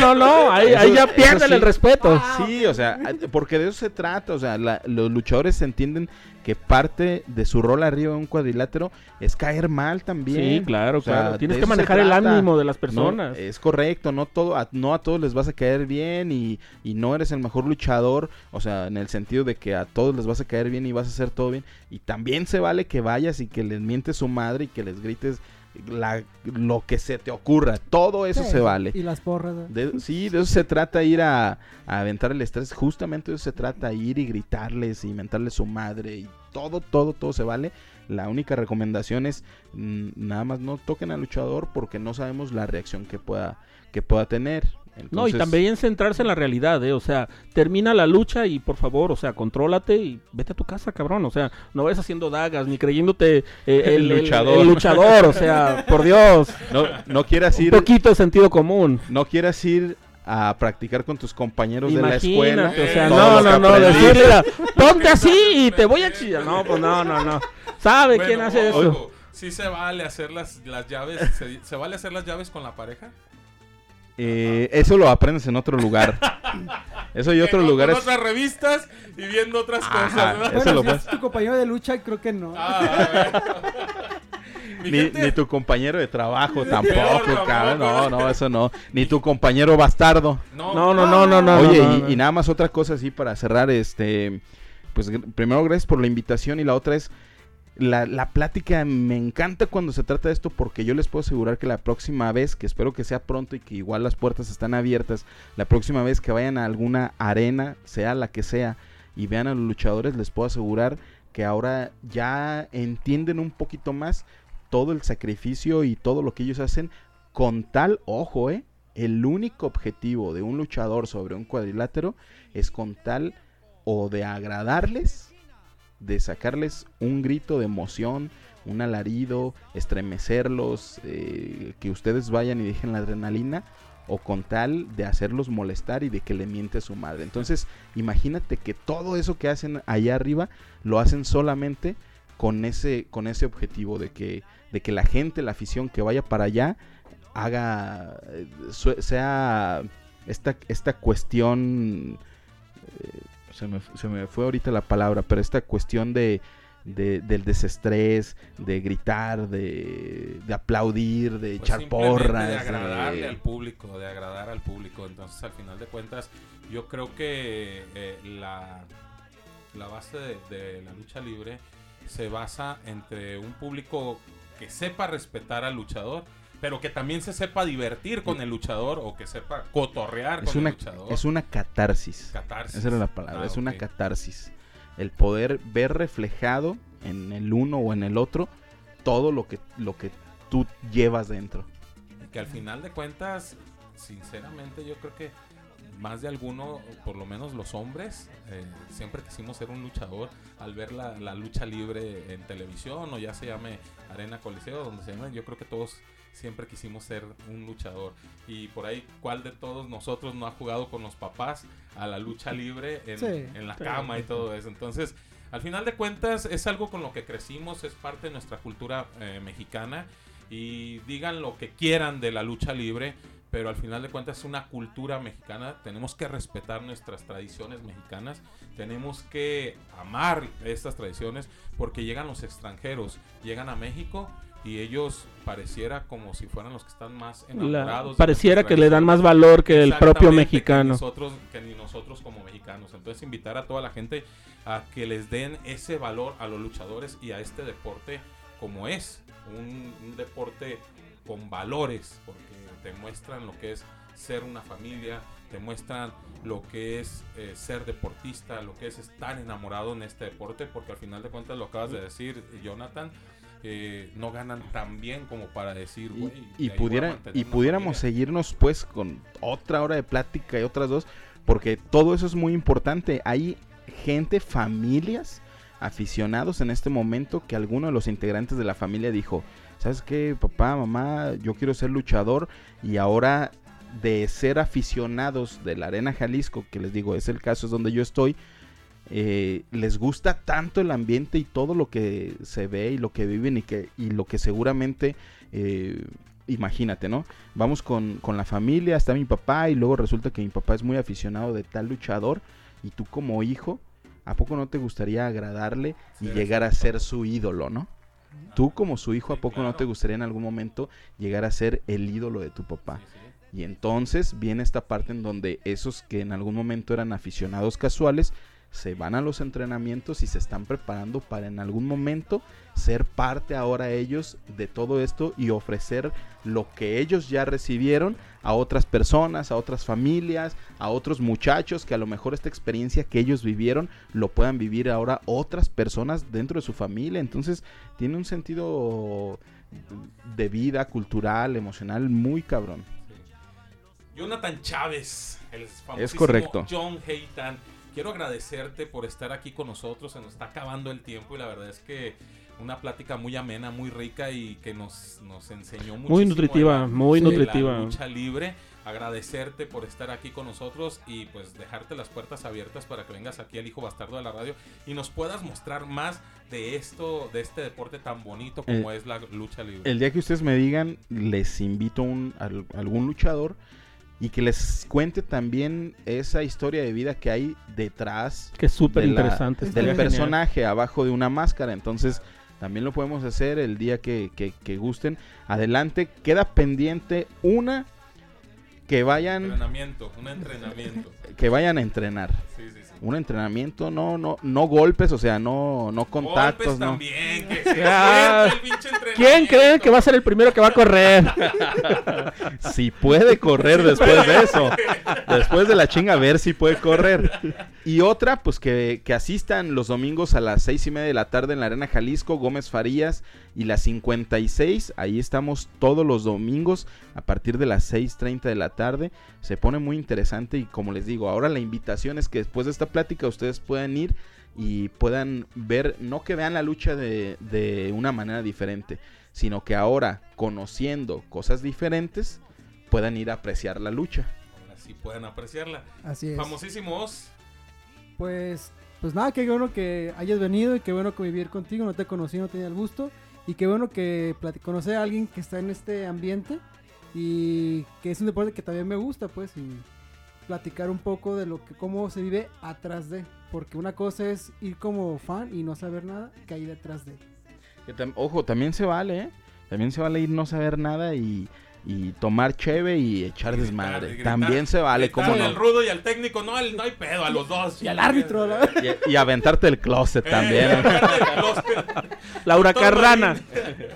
C: no, no, ahí,
F: Eso-
C: ahí ya pierden
F: sí.
C: el respeto.
F: Sí, o sea, porque de eso se trata. O sea, la- los luchadores entienden que parte de su rol arriba de un cuadrilátero es caer mal también.
C: Sí, claro,
F: O sea,
C: claro. Tienes que manejar el ánimo de las
F: No,
C: personas.
F: es correcto, no todo, a, no a todos les vas a caer bien y, y no eres el mejor luchador, o sea, en el sentido de que a todos les vas a caer bien y vas a hacer todo bien. Y también se vale que vayas y que les mientes su madre y que les grites la- lo que se te ocurra, todo eso
D: Sí,
F: se vale.
D: Y las porras. ¿eh?
F: De- sí, de eso se trata ir a, a aventar el estrés. Justamente de eso se trata ir y gritarles y mentarles su madre. Y todo, todo, todo se vale. La única recomendación es mm, nada más no toquen al luchador porque no sabemos la reacción que pueda, que pueda tener.
C: No, y
F: Entonces,
C: también centrarse en la realidad, ¿eh? O sea, termina la lucha y por favor, o sea, contrólate y vete a tu casa, cabrón. O sea, no vayas haciendo dagas ni creyéndote eh, el,
F: El
C: el-
F: luchador.
C: el luchador, o sea, por Dios.
F: No, no quieras
C: Un
F: ir,
C: poquito de sentido común.
F: no quieras ir a practicar con tus compañeros de la escuela.
C: Imagínate, o sea, no, no, no, decirle, ponte así y te voy a chillar. No, pues no, no, no. ¿Sabe
A: Bueno,
C: quién hace eso?
A: ojo, sí se vale hacer las, las llaves, se, se vale hacer las llaves con la pareja.
F: Eh, eso lo aprendes en otro lugar. Eso y otros lugares.
A: Otras revistas y viendo otras
F: Ajá,
A: cosas. ¿verdad?
F: eso
D: Bueno,
F: lo
D: si
F: puedes-
D: es tu compañero de lucha, creo que no.
A: Ah,
F: Ni,
A: gente-
F: ni tu compañero de trabajo tampoco, cabrón. No, no, eso no. Ni tu compañero bastardo.
A: No,
C: No, no, no, no, no.
F: Oye,
C: no, no,
F: y,
C: no.
F: y nada más otra cosa así para cerrar, este, pues primero gracias por la invitación y la otra es la, plática me encanta cuando se trata de esto porque yo les puedo asegurar que la próxima vez, que espero que sea pronto y que igual las puertas están abiertas, la próxima vez que vayan a alguna arena, sea la que sea, y vean a los luchadores, les puedo asegurar que ahora ya entienden un poquito más todo el sacrificio y todo lo que ellos hacen con tal, ojo, eh, el único objetivo de un luchador sobre un cuadrilátero es con tal o de agradarles, de sacarles un grito de emoción, un alarido, estremecerlos, eh, que ustedes vayan y dejen la adrenalina, o con tal de hacerlos molestar y de que le miente su madre. Entonces, imagínate que todo eso que hacen allá arriba lo hacen solamente con ese, con ese objetivo de que, de que la gente, la afición que vaya para allá, haga, eh, sea esta, esta cuestión, eh, se, me, se me fue ahorita la palabra, pero esta cuestión de, de- del desestrés, de gritar, de, de aplaudir, de
A: Pues
F: echar porras.
A: De agradarle
F: de-
A: al público, de agradar al público. Entonces, al final de cuentas, yo creo que eh, la, la base de la lucha libre se basa entre un público que sepa respetar al luchador, pero que también se sepa divertir con el luchador o que sepa cotorrear
F: es,
A: con
F: una,
A: el luchador.
F: es una catarsis.
A: catarsis.
F: Esa era la palabra,
A: Ah,
F: es una catarsis. El poder ver reflejado en el uno o en el otro todo lo que, lo que tú llevas dentro.
A: que al final de cuentas, sinceramente yo creo que más de alguno, por lo menos los hombres, eh, siempre quisimos ser un luchador al ver la, la lucha libre en televisión o ya se llame Arena Coliseo, donde se llame, yo creo que todos siempre quisimos ser un luchador. Y por ahí, ¿cuál de todos nosotros no ha jugado con los papás a la lucha libre en,
D: Sí.
A: en la cama y todo eso? Entonces, al final de cuentas, es algo con lo que crecimos, es parte de nuestra cultura eh, mexicana y digan lo que quieran de la lucha libre, pero al final de cuentas es una cultura mexicana, tenemos que respetar nuestras tradiciones mexicanas, tenemos que amar estas tradiciones porque llegan los extranjeros, llegan a México y ellos pareciera como si fueran los que están más
C: La-
A: enamorados. de
C: pareciera que le dan más valor que el propio mexicano.
A: Que nosotros, que ni nosotros como mexicanos. Entonces invitar a toda la gente a que les den ese valor a los luchadores y a este deporte como es. Un, un deporte con valores, porque te muestran lo que es ser una familia, te muestran lo que es eh, ser deportista, lo que es estar enamorado en este deporte, porque al final de cuentas lo acabas de decir, Jonathan, eh, no ganan tan bien como para decir,
F: Y,
A: güey.
F: y pudiera, pudiéramos
A: familia".
F: seguirnos pues con otra hora de plática y otras dos, porque todo eso es muy importante. Hay gente, familias, aficionados en este momento que alguno de los integrantes de la familia dijo, ¿sabes qué, papá, mamá? Yo quiero ser luchador y ahora de ser aficionados de la Arena Jalisco, que les digo, es el caso, es donde yo estoy, eh, les gusta tanto el ambiente y todo lo que se ve y lo que viven y, que, y lo que seguramente, eh, imagínate, ¿no? Vamos con, con la familia, está mi papá y luego resulta que mi papá es muy aficionado de tal luchador y tú como hijo, ¿a poco no te gustaría agradarle y llegar a ser su ídolo, ¿no? Tú como su hijo, ¿a poco no te gustaría en algún momento llegar a ser el ídolo de tu papá? Y entonces viene esta parte en donde esos que en algún momento eran aficionados casuales se van a los entrenamientos y se están preparando para en algún momento ser parte ahora ellos de todo esto y ofrecer lo que ellos ya recibieron a otras personas, a otras familias, a otros muchachos que a lo mejor esta experiencia que ellos vivieron lo puedan vivir ahora otras personas dentro de su familia. Entonces tiene un sentido de vida cultural, emocional muy cabrón.
A: Jonathan Chávez, el famosísimo
F: correcto.
A: John Heitan. Quiero agradecerte por estar aquí con nosotros. Se nos está acabando el tiempo y la verdad es que una plática muy amena, muy rica y que nos, nos enseñó mucho.
C: Muy nutritiva, muy nutritiva.
A: La lucha libre. Agradecerte por estar aquí con nosotros y pues dejarte las puertas abiertas para que vengas aquí al Hijo Bastardo de la Radio y nos puedas mostrar más de esto, de este deporte tan bonito como es la lucha libre.
F: El día que ustedes me digan, les invito a, algún luchador y que les cuente también esa historia de vida que hay detrás
C: Que es súper
F: de la-
C: interesante.
F: del
C: genial.
F: personaje abajo de una máscara. Entonces, también lo podemos hacer el día que, que- que gusten. Adelante, queda pendiente una que vayan,
A: Entrenamiento, un entrenamiento.
F: que vayan a entrenar.
A: Sí, sí.
F: Un entrenamiento, no, no, no golpes, o sea, no, no contactos,
A: Golpes
F: no.
A: también, que se
C: Ah,
A: el
C: ¿Quién creen que va a ser el primero que va a correr?
F: Si puede correr después de eso. Después de la chinga, a ver si puede correr. Y otra, pues que, que asistan los domingos a las seis y media de la tarde en la Arena Jalisco, Gómez Farías y las 56. Ahí estamos todos los domingos a partir de las 6.30 de la tarde. Se pone muy interesante y como les digo, ahora la invitación es que después de esta plática ustedes puedan ir y puedan ver, no que vean la lucha de, de una manera diferente, sino que ahora, conociendo cosas diferentes, puedan ir a apreciar la lucha.
A: Ahora sí pueden apreciarla.
D: Así es.
A: Famosísimos.
D: Pues, pues nada, qué bueno que hayas venido y qué bueno convivir contigo. No te conocí, no tenía el gusto. Y qué bueno que conocer a alguien que está en este ambiente y que es un deporte que también me gusta, pues, y platicar un poco de lo que cómo se vive atrás de, porque una cosa es ir como fan y no saber nada que hay detrás de.
F: Ojo, también se vale, ¿eh? También se vale ir no saber nada y, y tomar cheve y echar
A: gritar,
F: desmadre.
A: gritar,
F: también se vale, cómo no.
A: al rudo y al técnico, no, al- no hay pedo, a los dos.
D: Y al árbitro.
F: Y, y aventarte el closet
A: Eh,
F: también. ¿eh?
A: los-
C: Laura Carrana.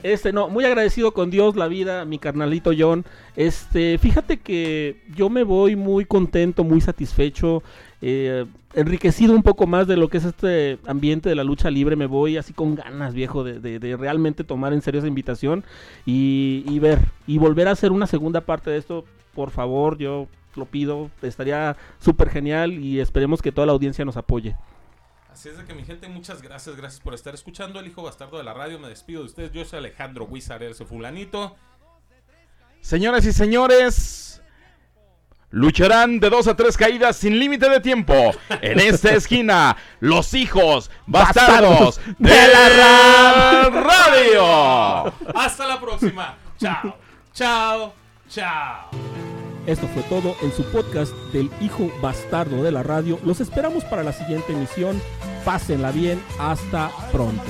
C: Este, no, muy agradecido con Dios, la vida, mi carnalito John. Este, fíjate que yo me voy muy contento, muy satisfecho, eh, enriquecido un poco más de lo que es este ambiente de la lucha libre. Me voy así con ganas, viejo, de, de- de realmente tomar en serio esa invitación y, y ver, y volver a hacer una segunda parte de esto. Por favor, yo lo pido, estaría súper genial y esperemos que toda la audiencia nos apoye.
A: Así es de que mi gente, muchas gracias, gracias por estar escuchando el hijo bastardo de la radio. Me despido de ustedes. Yo soy Alejandro Huizar, el fulanito.
F: Señoras y señores, lucharán de dos a tres caídas sin límite de tiempo. En esta esquina, los hijos bastardos de la ra- radio.
A: Hasta la próxima. Chao, chao, chao.
C: Esto fue todo en su podcast del hijo bastardo de la radio. Los esperamos para la siguiente emisión. Pásenla bien. Hasta pronto.